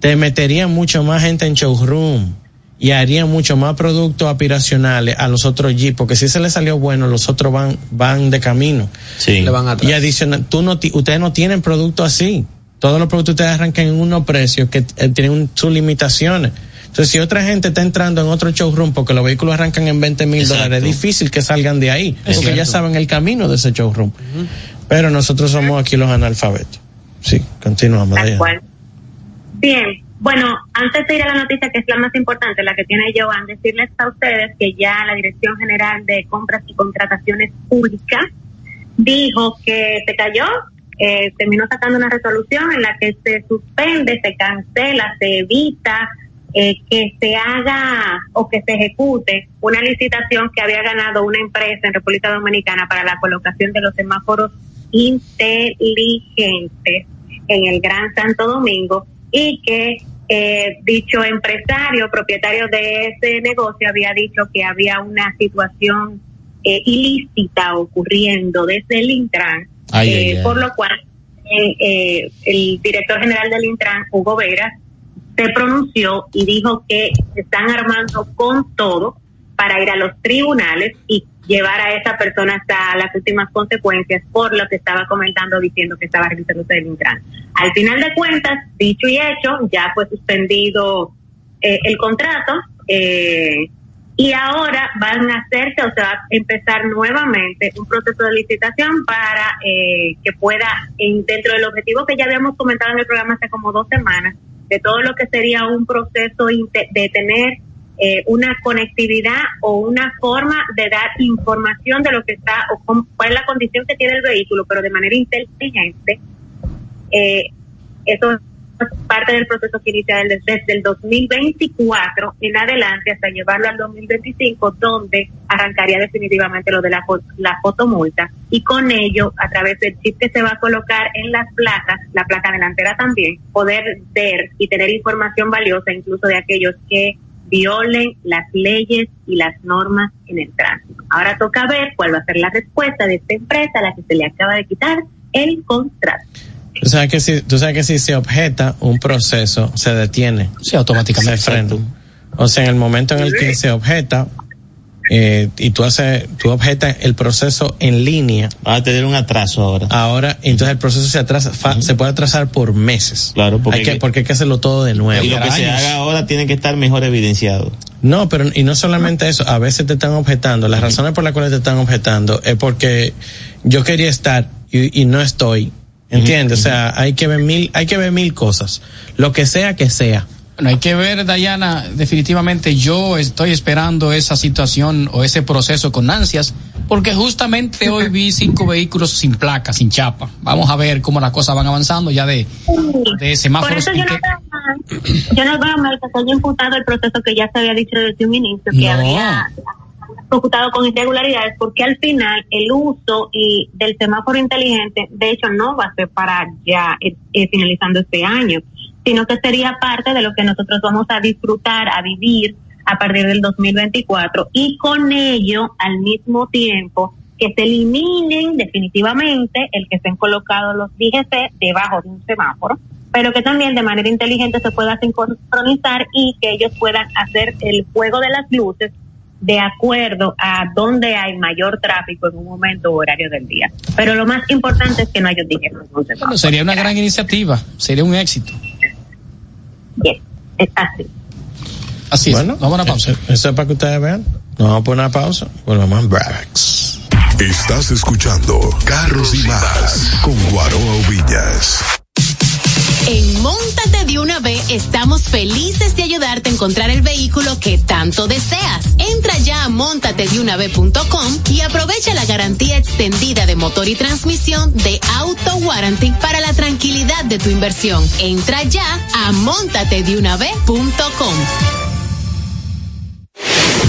Speaker 4: te metería mucho más gente en showroom y haría mucho más productos aspiracionales a los otros Jeep, porque si se les salió bueno, los otros van, van de camino.
Speaker 1: sí.
Speaker 6: Le van atrás.
Speaker 4: Y adicional, tú no, ti- ustedes no tienen productos así. Todos los productos ustedes arrancan en unos precios que eh, tienen un- sus limitaciones. Entonces, si otra gente está entrando en otro showroom porque los vehículos arrancan en 20 mil dólares, es difícil que salgan de ahí, porque ya saben el camino de ese showroom. Pero nosotros somos aquí los analfabetos. Sí, continuamos.
Speaker 3: Tal
Speaker 4: Dayana.
Speaker 3: cual. Bien, bueno, antes de ir a la noticia que es la más importante, la que tiene Joan, decirles a ustedes que ya la Dirección General de Compras y Contrataciones Públicas dijo que se cayó, eh, terminó sacando una resolución en la que se suspende, se cancela, se evita eh, que se haga o que se ejecute una licitación que había ganado una empresa en República Dominicana para la colocación de los semáforos inteligentes en el Gran Santo Domingo y que eh, dicho empresario, propietario de ese negocio, había dicho que había una situación eh, ilícita ocurriendo desde el Intran,
Speaker 1: Ay,
Speaker 3: eh,
Speaker 1: ay, ay.
Speaker 3: por lo cual eh, eh, el director general del Intran, Hugo Veras, se pronunció y dijo que se están armando con todo para ir a los tribunales y llevar a esa persona hasta las últimas consecuencias por lo que estaba comentando diciendo que estaba realizándose del Intran. Al final de cuentas, dicho y hecho, ya fue suspendido eh, el contrato eh, y ahora van a hacerse, o sea, va a empezar nuevamente un proceso de licitación para eh, que pueda, en- dentro del objetivo que ya habíamos comentado en el programa hace como dos semanas, de todo lo que sería un proceso de tener eh, una conectividad o una forma de dar información de lo que está o cómo- cuál es la condición que tiene el vehículo, pero de manera inteligente. Eh, eso es parte del proceso que inicia desde, el 2024 en adelante hasta llevarlo al 2025, donde arrancaría definitivamente lo de la, la fotomulta y con ello, a través del chip que se va a colocar en las placas, la placa delantera también, poder ver y tener información valiosa incluso de aquellos que violen las leyes y las normas en el tránsito. Ahora toca ver cuál va a ser la respuesta de esta empresa a la que se le acaba de quitar el contrato.
Speaker 4: Tú sabes que si, tú sabes que si se objeta un proceso, se detiene.
Speaker 5: Sí, automáticamente.
Speaker 4: Se frena. O sea, en el momento en el que se objeta, eh, y tú haces, tú objetas el proceso en línea.
Speaker 1: Va a tener un atraso ahora.
Speaker 4: Ahora, entonces el proceso se atrasa, fa- se puede atrasar por meses.
Speaker 1: Claro, porque
Speaker 4: hay que, porque hay que hacerlo todo de nuevo.
Speaker 1: y lo que se haga ahora tiene que estar mejor evidenciado.
Speaker 4: No, pero y no solamente eso, a veces te están objetando, las razones por las cuales te están objetando es porque yo quería estar y, y no estoy. ¿Entiendes? O sea, hay que ver mil, hay que ver mil cosas. Lo que sea que sea.
Speaker 5: Bueno, hay que ver, Dayana, definitivamente yo estoy esperando esa situación o ese proceso con ansias, porque justamente hoy vi cinco vehículos sin placa, sin chapa. Vamos a ver cómo las cosas van avanzando ya de, de
Speaker 3: Por
Speaker 5: semáforos.
Speaker 3: eso yo no, veo mal, yo no veo mal que se haya imputado el proceso que ya se había dicho desde un inicio, que
Speaker 5: No.
Speaker 3: había computado con irregularidades, porque al final el uso y del semáforo inteligente, de hecho, no va a ser para ya eh, eh, finalizando este año, sino que sería parte de lo que nosotros vamos a disfrutar, a vivir a partir del 2024 y con ello, al mismo tiempo, que se eliminen definitivamente el que estén colocados los DGC debajo de un semáforo, pero que también de manera inteligente se pueda sincronizar y que ellos puedan hacer el juego de las luces de acuerdo a dónde hay mayor tráfico en un momento o horario del día. Pero lo más importante es que no haya un DGC.
Speaker 5: Bueno, sería una gran iniciativa, sería un éxito.
Speaker 3: Bien, es así.
Speaker 5: Así
Speaker 4: bueno,
Speaker 5: es. Vamos a una pausa.
Speaker 4: Eso, es para que ustedes vean. Nos vamos a poner una pausa. Volvemos en Brax.
Speaker 7: Estás escuchando Carros y Más con Guaroa Villas.
Speaker 9: En Móntate de una vez estamos felices de ayudarte a encontrar el vehículo que tanto deseas. Entra ya a montatedeunave.com y aprovecha la garantía extendida de motor y transmisión de Auto Warranty para la tranquilidad de tu inversión. Entra ya a montatedeunave.com.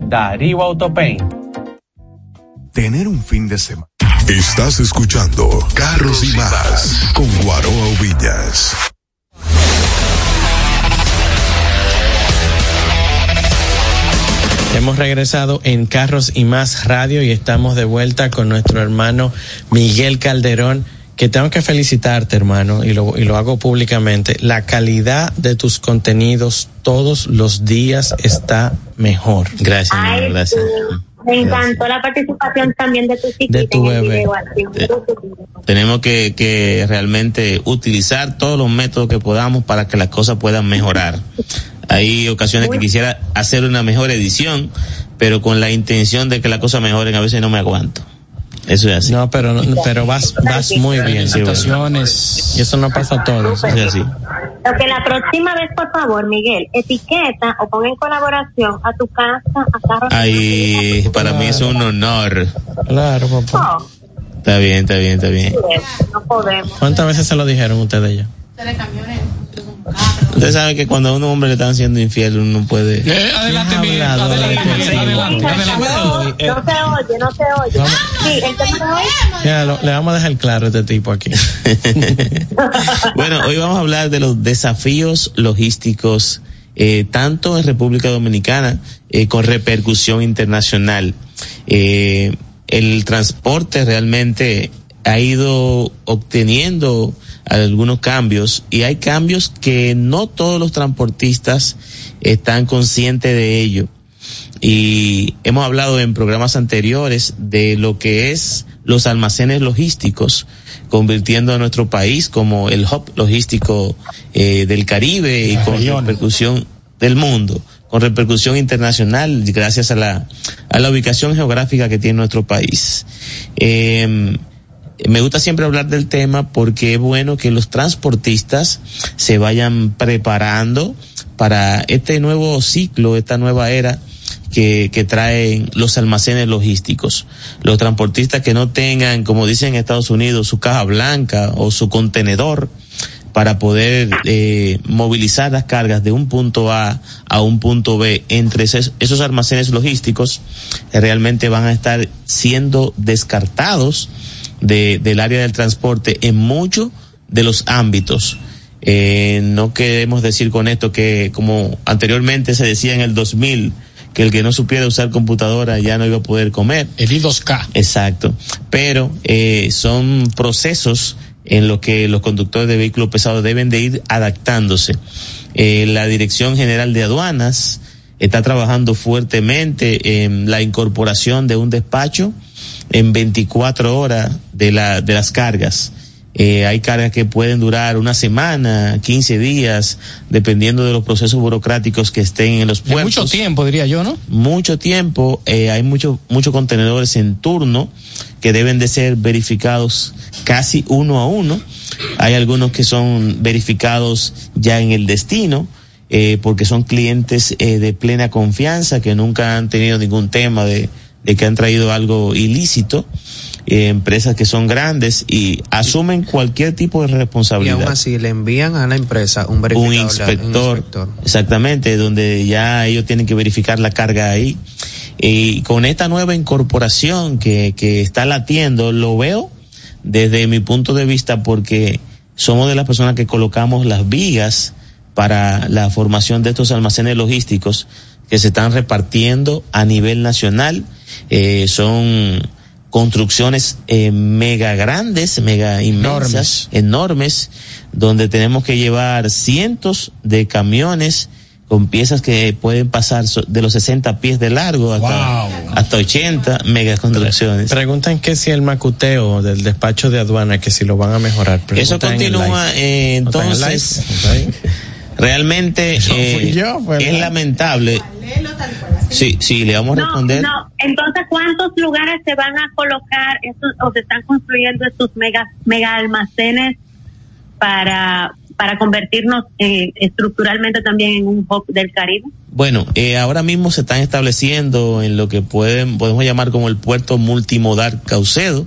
Speaker 10: Darío Autopaint.
Speaker 11: Tener un fin de semana.
Speaker 7: Estás escuchando Carros y Más con Guaroa Villas.
Speaker 4: Hemos regresado en Carros y Más Radio y estamos de vuelta con nuestro hermano Miguel Calderón, que tengo que felicitarte, hermano, y lo, y lo hago públicamente. La calidad de tus contenidos todos los días está mejor.
Speaker 1: Gracias,
Speaker 3: Ay,
Speaker 1: gracias.
Speaker 3: sí. Me encantó la participación también de tu chiquita
Speaker 4: De tu
Speaker 3: en el
Speaker 4: bebé.
Speaker 3: video,
Speaker 1: Tenemos que, que realmente utilizar todos los métodos que podamos para que las cosas puedan mejorar. Hay ocasiones que quisiera hacer una mejor edición, pero con la intención de que las cosas mejoren, a veces no me aguanto. Eso es así.
Speaker 4: No, pero, pero vas, vas muy bien.
Speaker 5: Situaciones.
Speaker 4: Y eso no pasa a todos.
Speaker 1: Es así.
Speaker 3: Lo que la próxima vez, por favor, Miguel, etiqueta o pon en colaboración a tu casa, a Carlos.
Speaker 1: Ay, para mí es un honor.
Speaker 4: Claro, papá.
Speaker 3: No,
Speaker 1: Está bien, está bien, está bien.
Speaker 3: no podemos.
Speaker 4: ¿Cuántas veces se lo dijeron ustedes ya?
Speaker 1: Usted sabe que cuando a un hombre le están siendo infiel, uno no puede.
Speaker 5: Eh, adelante, Adelante, adelante, adelante.
Speaker 3: No, no se oye, no se oye. Sí, el tema de hoy.
Speaker 4: Ya, lo- le vamos a dejar claro a este tipo aquí.
Speaker 1: bueno, hoy vamos a hablar de los desafíos logísticos, eh, tanto en República Dominicana, eh, con repercusión internacional. Eh, el transporte realmente ha ido obteniendo algunos cambios y hay cambios que no todos los transportistas están conscientes de ello. Y hemos hablado en programas anteriores de lo que es los almacenes logísticos, convirtiendo a nuestro país como el hub logístico eh, del Caribe y con repercusión del mundo, con repercusión internacional gracias a la, a la ubicación geográfica que tiene nuestro país. Eh, me gusta siempre hablar del tema porque es bueno que los transportistas se vayan preparando para este nuevo ciclo, esta nueva era que, que traen los almacenes logísticos. Los transportistas que no tengan, como dicen en Estados Unidos, su caja blanca o su contenedor para poder eh, movilizar las cargas de un punto A a un punto B entre esos, almacenes logísticos, realmente van a estar siendo descartados de, del área del transporte en muchos de los ámbitos. Eh, no queremos decir con esto que, como anteriormente se decía en el 2000, que el que no supiera usar computadora ya no iba a poder comer.
Speaker 5: El I2K.
Speaker 1: Exacto. Pero eh, son procesos en los que los conductores de vehículos pesados deben de ir adaptándose. Eh, la Dirección General de Aduanas está trabajando fuertemente en la incorporación de un despacho en 24 horas de, la, de las cargas. Eh, hay cargas que pueden durar una semana, 15 días, dependiendo de los procesos burocráticos que estén en los puertos.
Speaker 5: mucho tiempo, diría yo, ¿no?
Speaker 1: Mucho tiempo. Eh, hay muchos muchos contenedores en turno que deben de ser verificados casi uno a uno. Hay algunos que son verificados ya en el destino. Eh, porque son clientes eh, de plena confianza que nunca han tenido ningún tema de, de que han traído algo ilícito, eh, empresas que son grandes y asumen cualquier tipo de responsabilidad.
Speaker 6: Y aún así le envían a la empresa un verificador.
Speaker 1: Un inspector, un inspector. exactamente, donde ya ellos tienen que verificar la carga ahí. Y con esta nueva incorporación que, que está latiendo, lo veo desde mi punto de vista porque somos de las personas que colocamos las vigas para la formación de estos almacenes logísticos que se están repartiendo a nivel nacional. Eh, son construcciones eh, mega grandes, mega inmensas, enormes. enormes, donde tenemos que llevar cientos de camiones con piezas que pueden pasar de los 60 pies de largo hasta, wow. hasta 80 mega construcciones.
Speaker 4: Preguntan que si el macuteo del despacho de aduana, que si lo van a mejorar.
Speaker 1: Eso continúa, eh, entonces, realmente eh, yo, es lamentable. Sí, sí, le vamos a responder.
Speaker 3: No, no. Entonces, ¿cuántos lugares se van a colocar estos, o se están construyendo estos mega, mega almacenes para, para convertirnos eh, estructuralmente también en un hub del Caribe?
Speaker 1: Bueno, eh, ahora mismo se están estableciendo en lo que pueden, podemos llamar como el puerto multimodal Caucedo.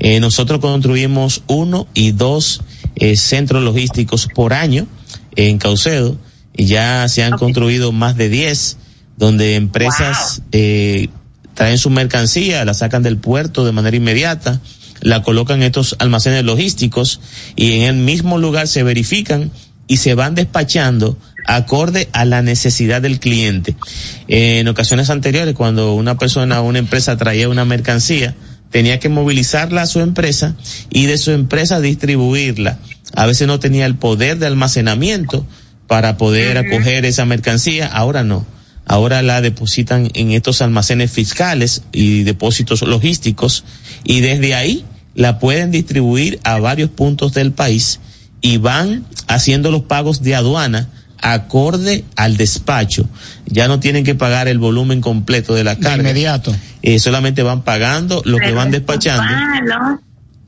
Speaker 1: Eh, nosotros construimos uno y dos eh, centros logísticos por año en Caucedo y ya se han okay. construido más de 10 donde empresas wow. eh, traen su mercancía, la sacan del puerto de manera inmediata, la colocan en estos almacenes logísticos y en el mismo lugar se verifican y se van despachando acorde a la necesidad del cliente. Eh, en ocasiones anteriores, cuando una persona o una empresa traía una mercancía, tenía que movilizarla a su empresa y de su empresa distribuirla. A veces no tenía el poder de almacenamiento para poder uh -huh. acoger esa mercancía, ahora no ahora la depositan en estos almacenes fiscales y depósitos logísticos y desde ahí la pueden distribuir a varios puntos del país y van haciendo los pagos de aduana acorde al despacho. Ya no tienen que pagar el volumen completo de la carga.
Speaker 5: De inmediato.
Speaker 1: Eh, solamente van pagando lo Pero que van despachando.
Speaker 3: Malo.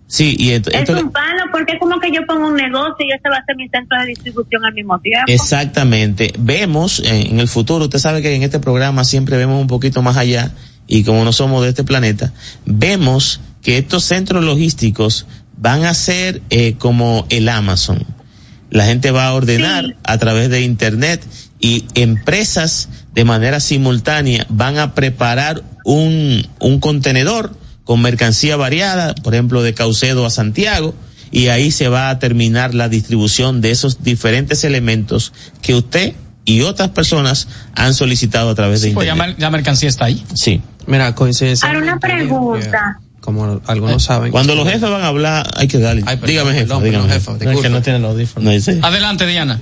Speaker 1: Sí, y
Speaker 3: esto, es un palo porque es como que yo pongo un negocio y ese va a ser mi centro de distribución al mismo tiempo.
Speaker 1: Exactamente. Vemos en, en el futuro, usted sabe que en este programa siempre vemos un poquito más allá y como no somos de este planeta, vemos que estos centros logísticos van a ser eh, como el Amazon. La gente va a ordenar sí. a través de Internet y empresas de manera simultánea van a preparar un, un contenedor con mercancía variada, por ejemplo, de Caucedo a Santiago, y ahí se va a terminar la distribución de esos diferentes elementos que usted y otras personas han solicitado a través
Speaker 5: sí,
Speaker 1: de
Speaker 5: pues
Speaker 1: Internet.
Speaker 5: Ya, la mercancía está ahí.
Speaker 1: Sí.
Speaker 6: Mira, coincidencia.
Speaker 3: Ahora una pregunta.
Speaker 6: Como algunos eh, saben.
Speaker 1: Cuando los jefes van a hablar, hay que darle. Ay, dígame, jefe. Dígame,
Speaker 6: jefe.
Speaker 4: No, es que no tienen audífonos.
Speaker 1: No, sí.
Speaker 5: Adelante, Diana.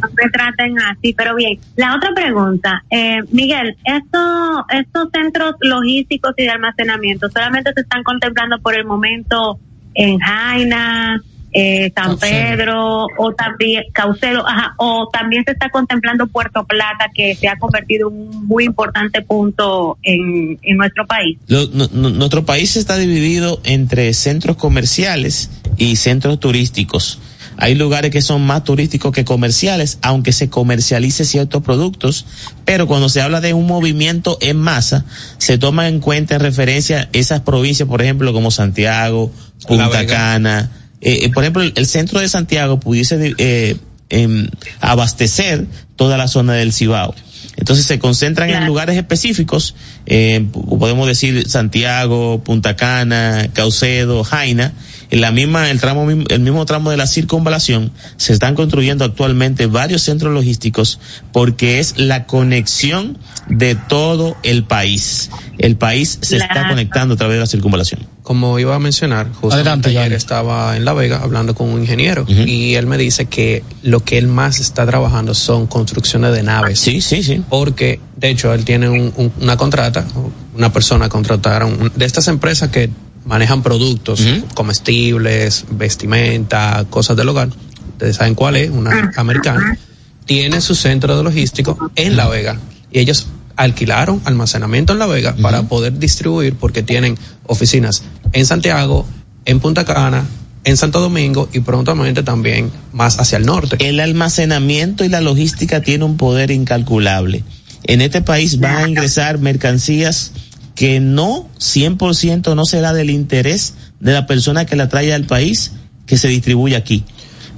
Speaker 3: No me traten así, pero bien. La otra pregunta, eh, Miguel, estos, estos centros logísticos y de almacenamiento solamente se están contemplando por el momento en Jaina, eh, San Pedro o también Caucedo, ajá, o también se está contemplando Puerto Plata, que se ha convertido en un muy importante punto en, en nuestro país.
Speaker 1: Lo- no- no- nuestro país está dividido entre centros comerciales y centros turísticos. Hay lugares que son más turísticos que comerciales, aunque se comercialice ciertos productos, pero cuando se habla de un movimiento en masa, se toma en cuenta en referencia esas provincias, por ejemplo, como Santiago, Punta. Cana. Eh, eh, por ejemplo, el, el centro de Santiago pudiese eh, em, abastecer toda la zona del Cibao. Entonces se concentran en lugares específicos, eh, podemos decir Santiago, Punta Cana, Caucedo, Jaina, en la misma, el tramo, el mismo tramo de la circunvalación, se están construyendo actualmente varios centros logísticos porque es la conexión de todo el país. El país se está conectando a través de la circunvalación.
Speaker 6: Como iba a mencionar, justamente
Speaker 1: Adelante,
Speaker 6: ayer estaba en La Vega hablando con un ingeniero y él me dice que lo que él más está trabajando son construcciones de naves.
Speaker 1: Sí, sí, sí.
Speaker 6: Porque, de hecho, él tiene un- un- una contrata, una persona contrataron un- de estas empresas que manejan productos comestibles, vestimenta, cosas del hogar. Ustedes saben cuál es, una americana. Tiene su centro de logístico en La Vega y ellos alquilaron almacenamiento en La Vega para poder distribuir porque tienen oficinas en Santiago, en Punta Cana, en Santo Domingo y prontamente también más hacia el norte.
Speaker 1: El almacenamiento y la logística tiene un poder incalculable. En este país van a ingresar mercancías que no 100% no será del interés de la persona que la trae al país que se distribuye aquí.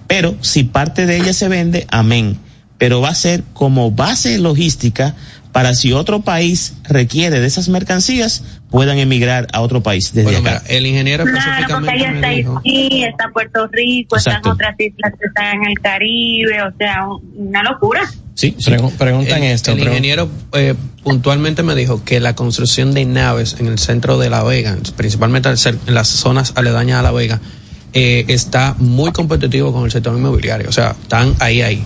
Speaker 1: Pero si parte de ella se vende, amén. Pero va a ser como base logística para si otro país requiere de esas mercancías, puedan emigrar a otro país desde
Speaker 6: Bueno,
Speaker 1: acá.
Speaker 6: mira, el ingeniero
Speaker 3: Claro, porque ahí está Haití, está Puerto Rico,
Speaker 1: Exacto.
Speaker 3: están otras islas que están en el Caribe, o sea, un- una locura.
Speaker 1: Sí,
Speaker 4: preguntan
Speaker 6: el,
Speaker 4: esto,
Speaker 6: El
Speaker 4: pregun-
Speaker 6: ingeniero eh, puntualmente me dijo que la construcción de naves en el centro de La Vega, principalmente en las zonas aledañas a La Vega, eh, está muy competitivo con el sector inmobiliario. O sea, están ahí, ahí.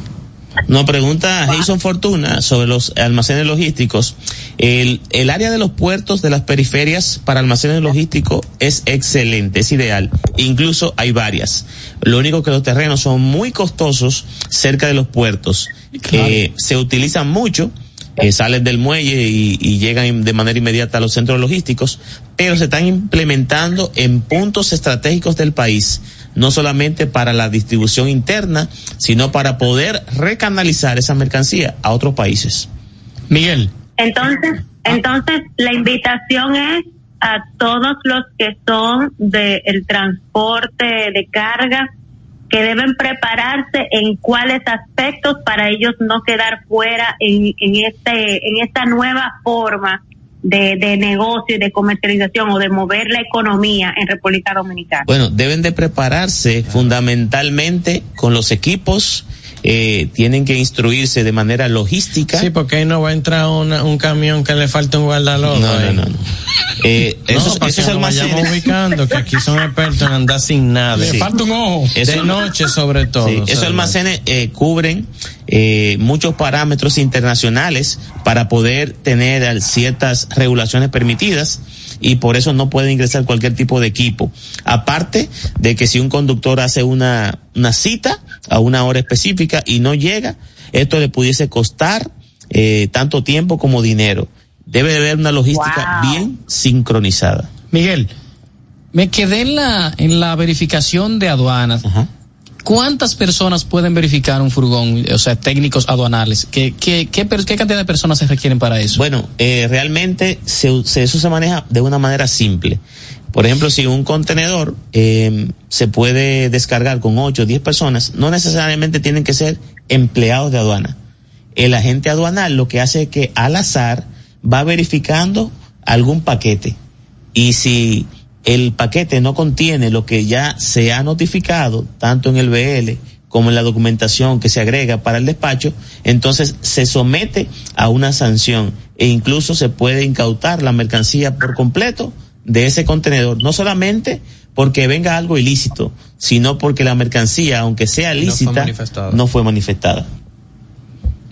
Speaker 1: Nos pregunta Jason Fortuna sobre los almacenes logísticos. El, el área de los puertos de las periferias para almacenes logísticos es excelente, es ideal. Incluso hay varias. Lo único que los terrenos son muy costosos cerca de los puertos. Eh, se utilizan mucho, eh, salen del muelle y, llegan de manera inmediata a los centros logísticos, pero se están implementando en puntos estratégicos del país no solamente para la distribución interna, sino para poder recanalizar esa mercancía a otros países.
Speaker 5: Miguel.
Speaker 3: Entonces, entonces la invitación es a todos los que son del transporte de carga que deben prepararse en cuáles aspectos para ellos no quedar fuera en, en este en esta nueva forma de, de negocio y de comercialización o de mover la economía en República Dominicana.
Speaker 1: Bueno, deben de prepararse fundamentalmente con los equipos, eh, tienen que instruirse de manera logística.
Speaker 4: Sí, porque ahí no va a entrar una- un camión que le falta un guardalodo.
Speaker 1: No, no, no, no. Eh,
Speaker 4: No,
Speaker 1: esos,
Speaker 4: para
Speaker 1: esos
Speaker 4: que
Speaker 1: almacenes.
Speaker 4: ubicando, que aquí son expertos en andar sin nada.
Speaker 1: Sí.
Speaker 5: un ojo.
Speaker 4: De noche sobre todo.
Speaker 1: Sí, esos almacenes eh, cubren eh, muchos parámetros internacionales para poder tener eh, ciertas regulaciones permitidas y por eso no puede ingresar cualquier tipo de equipo. Aparte de que si un conductor hace una, una cita a una hora específica y no llega, esto le pudiese costar eh, tanto tiempo como dinero. Debe de haber una logística bien sincronizada.
Speaker 5: Miguel, me quedé en la, en la verificación de aduanas. ¿Cuántas personas pueden verificar un furgón? O sea, técnicos aduanales. ¿Qué, qué, qué, qué cantidad de personas se requieren para eso?
Speaker 1: Bueno, eh, realmente se, se- eso se maneja de una manera simple. Por ejemplo, si un contenedor eh, se puede descargar con 8 o 10 personas, no necesariamente tienen que ser empleados de aduana. El agente aduanal lo que hace es que al azar va verificando algún paquete. Y si el paquete no contiene lo que ya se ha notificado, tanto en el BL como en la documentación que se agrega para el despacho, entonces se somete a una sanción e incluso se puede incautar la mercancía por completo de ese contenedor, no solamente porque venga algo ilícito, sino porque la mercancía, aunque sea lícita, no fue manifestada.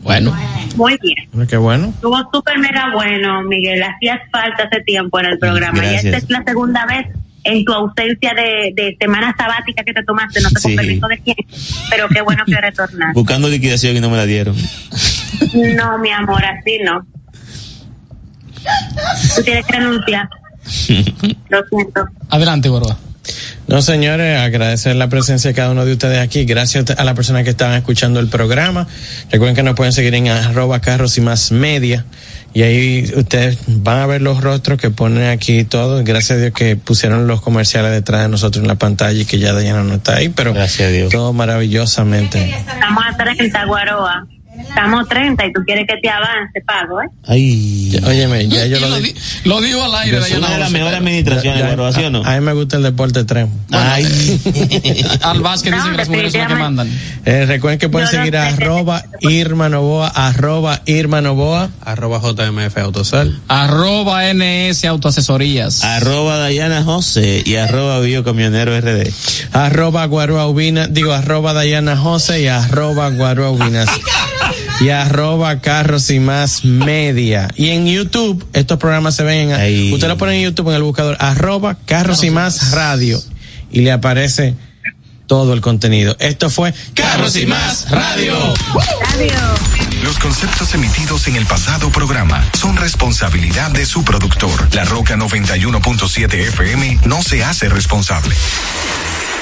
Speaker 5: Bueno.
Speaker 3: Muy bien.
Speaker 4: Qué bueno.
Speaker 3: Estuvo súper mega bueno, Miguel. Hacías falta hace tiempo en el programa.
Speaker 1: Gracias.
Speaker 3: Y esta es la segunda vez en tu ausencia de, de semana sabática que te tomaste, no sé con
Speaker 1: Sí.
Speaker 3: permiso de quién, pero qué bueno que retornaste.
Speaker 1: Buscando liquidación y no me la dieron.
Speaker 3: No, mi amor, así no. Tú tienes que renunciar. Lo siento.
Speaker 5: Adelante, Borba.
Speaker 4: No, señores, agradecer la presencia de cada uno de ustedes aquí. Gracias a las personas que estaban escuchando el programa. Recuerden que nos pueden seguir en arroba carros y más media. Y ahí ustedes van a ver los rostros que ponen aquí todos. Gracias a Dios que pusieron los comerciales detrás de nosotros en la pantalla y que ya Dayana no está ahí, pero todo maravillosamente.
Speaker 3: Estamos a 30, Guaroa. Estamos 30 y tú quieres que te avance, pago, ¿eh?
Speaker 1: Ay.
Speaker 4: Óyeme, ya yo lo di.
Speaker 5: Lo digo al aire, Dayana
Speaker 1: Una de las mejores administraciones, Guaroa, ¿sí o no?
Speaker 4: A, a mí me gusta el deporte extremo.
Speaker 1: Ay.
Speaker 5: Al Vázquez dicen que las mujeres son las que mandan.
Speaker 4: Eh, recuerden que pueden
Speaker 5: Yo no
Speaker 4: seguir a arroba Irma Novoa, arroba Irma Novoa,
Speaker 6: arroba JMF Autosal,
Speaker 5: Arroba NS Autoasesorías.
Speaker 1: Arroba Dayana José y arroba Biocamionero RD.
Speaker 4: arroba Guarua Ubina, digo arroba Dayana José y arroba Guarua Ubinas. Y arroba Carros y Más Media. Y en YouTube, estos programas se ven en, usted lo pone en YouTube en el buscador, arroba Carros y Más Radio. Y le aparece todo el contenido. Esto fue Carros y Más Radio.
Speaker 12: Los conceptos emitidos en el pasado programa son responsabilidad de su productor. La Roca 91.7 FM no se hace responsable.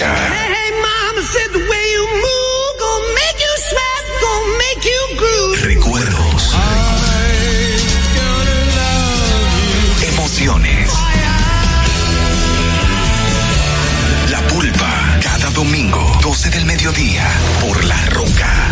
Speaker 8: Hey, mama said the way you move, gonna make you sweat, gonna make you groove.
Speaker 7: Recuerdos. Emociones. La pulpa. Cada domingo, 12 del mediodía, por La Roca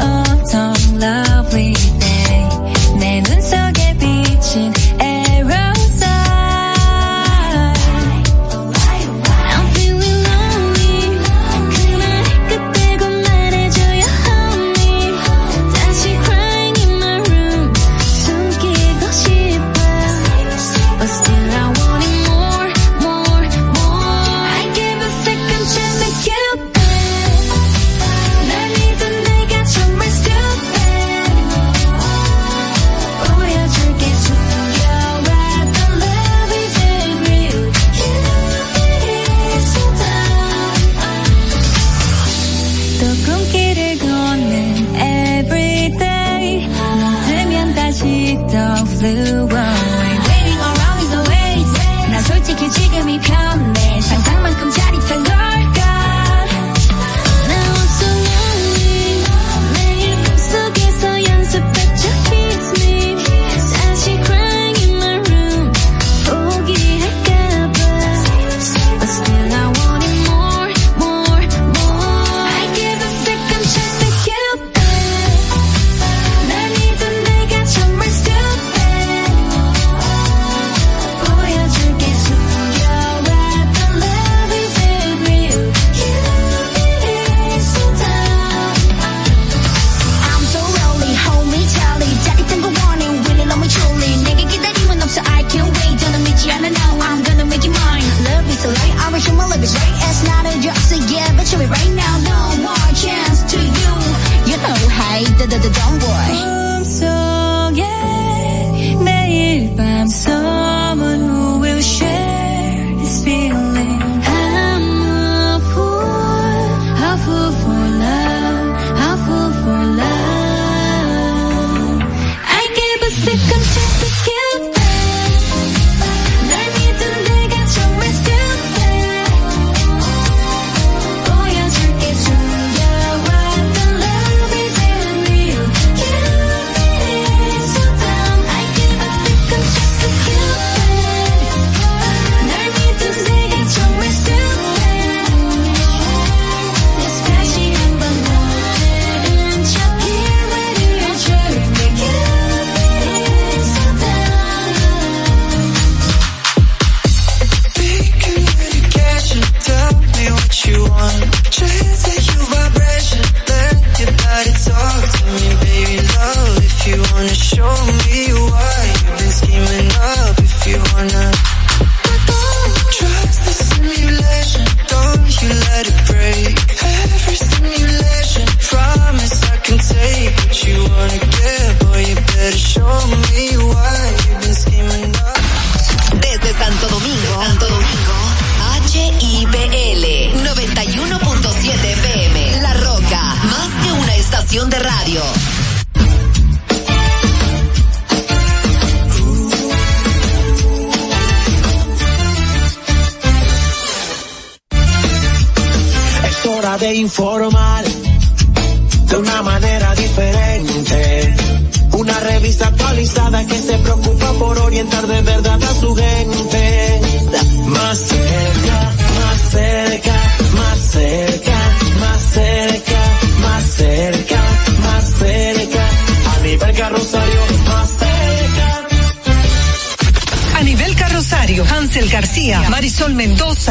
Speaker 13: uptown lovely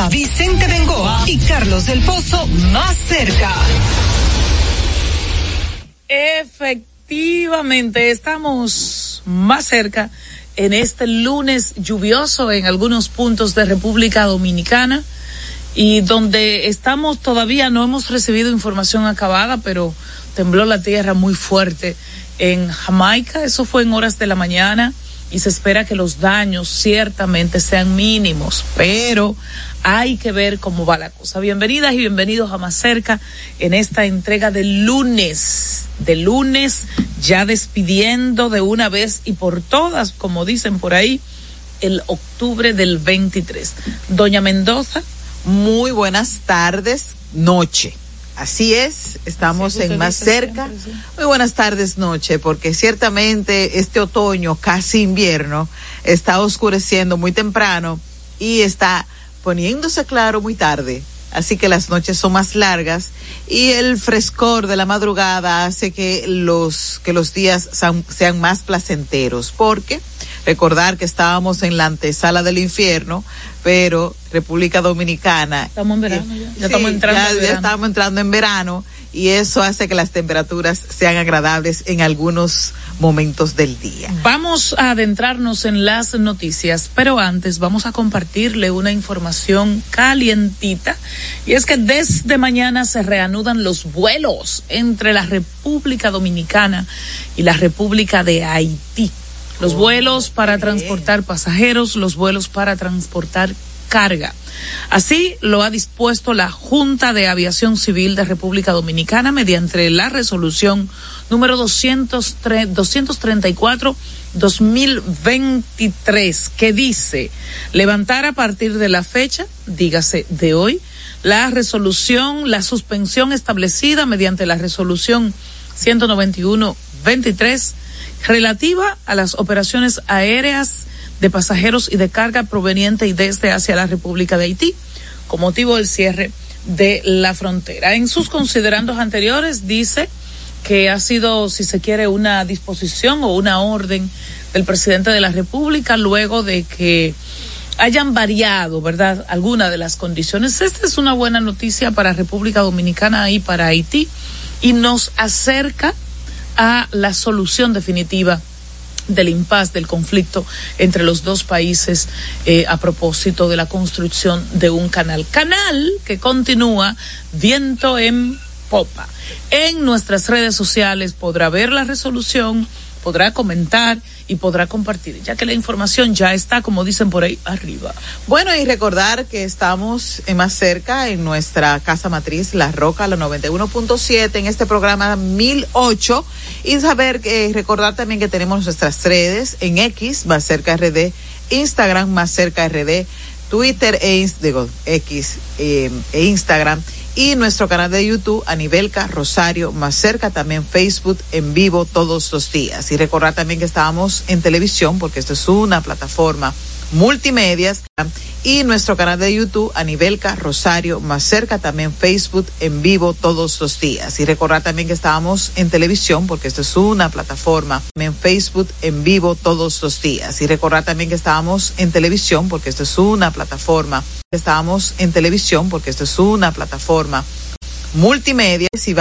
Speaker 14: Vicente Bengoa y Carlos del Pozo más cerca.
Speaker 15: Efectivamente, estamos más cerca en este lunes lluvioso en algunos puntos de República Dominicana y donde estamos todavía no hemos recibido información acabada, pero tembló la tierra muy fuerte en Jamaica, eso fue en horas de la mañana y se espera que los daños ciertamente sean mínimos, pero hay que ver cómo va la cosa. Bienvenidas y bienvenidos a Más Cerca en esta entrega del lunes, de lunes ya despidiendo de una vez y por todas, como dicen por ahí, el octubre del 23. Doña Mendoza.
Speaker 16: Muy buenas tardes, noche. Así es, estamos en más cerca.
Speaker 15: siempre, sí.
Speaker 16: Muy buenas tardes, noche, porque ciertamente este otoño, casi invierno, está oscureciendo muy temprano y está poniéndose claro muy tarde. Así que las noches son más largas y el frescor de la madrugada hace que los, que los días sean, sean más placenteros, porque recordar que estábamos en la antesala del infierno, pero República Dominicana
Speaker 15: Estamos en verano ya. Ya
Speaker 16: Sí,
Speaker 15: estamos entrando
Speaker 16: ya-
Speaker 15: en
Speaker 16: ya
Speaker 15: verano.
Speaker 16: estamos entrando en verano y eso hace que las temperaturas sean agradables en algunos momentos del día.
Speaker 15: Vamos a adentrarnos en las noticias, pero antes vamos a compartirle una información calientita y es que desde mañana se reanudan los vuelos entre la República Dominicana y la República de Haití. Los vuelos para transportar pasajeros, los vuelos para transportar carga. Así lo ha dispuesto la Junta de Aviación Civil de República Dominicana mediante la resolución número 203 234 2023 que dice levantar a partir de la fecha, dígase de hoy, la resolución, la suspensión establecida mediante la resolución 191-23 relativa a las operaciones aéreas de pasajeros y de carga proveniente y desde hacia la República de Haití, con motivo del cierre de la frontera. En sus considerandos anteriores dice que ha sido, si se quiere, una disposición o una orden del presidente de la República luego de que hayan variado, ¿verdad?, algunas de las condiciones. Esta es una buena noticia para República Dominicana y para Haití y nos acerca a la solución definitiva del impasse del conflicto entre los dos países eh, a propósito de la construcción de un canal. Canal que continúa viento en popa. En nuestras redes sociales podrá ver la resolución, podrá comentar y podrá compartir, ya que la información ya está, como dicen por ahí, arriba.
Speaker 16: Bueno, y recordar que estamos en más cerca en nuestra casa matriz, La Roca, la 91.7, en este programa 1008. Y saber que, recordar también que tenemos nuestras redes en X, más cerca RD, Instagram, más cerca RD, Twitter e, eh, e Instagram. Y nuestro canal de YouTube, Anibelca Rosario, más cerca también Facebook en vivo todos los días. Y recordar también que estábamos en televisión, porque esto es una plataforma multimedias y nuestro canal de YouTube Anibelca Rosario más cerca también Facebook en vivo todos los días. Y recordar también que estábamos en televisión porque esto es una plataforma en Facebook en vivo todos los días. Y recordar también que estábamos en televisión porque esto es una plataforma. Estábamos en televisión porque esto es una plataforma. Multimedia y va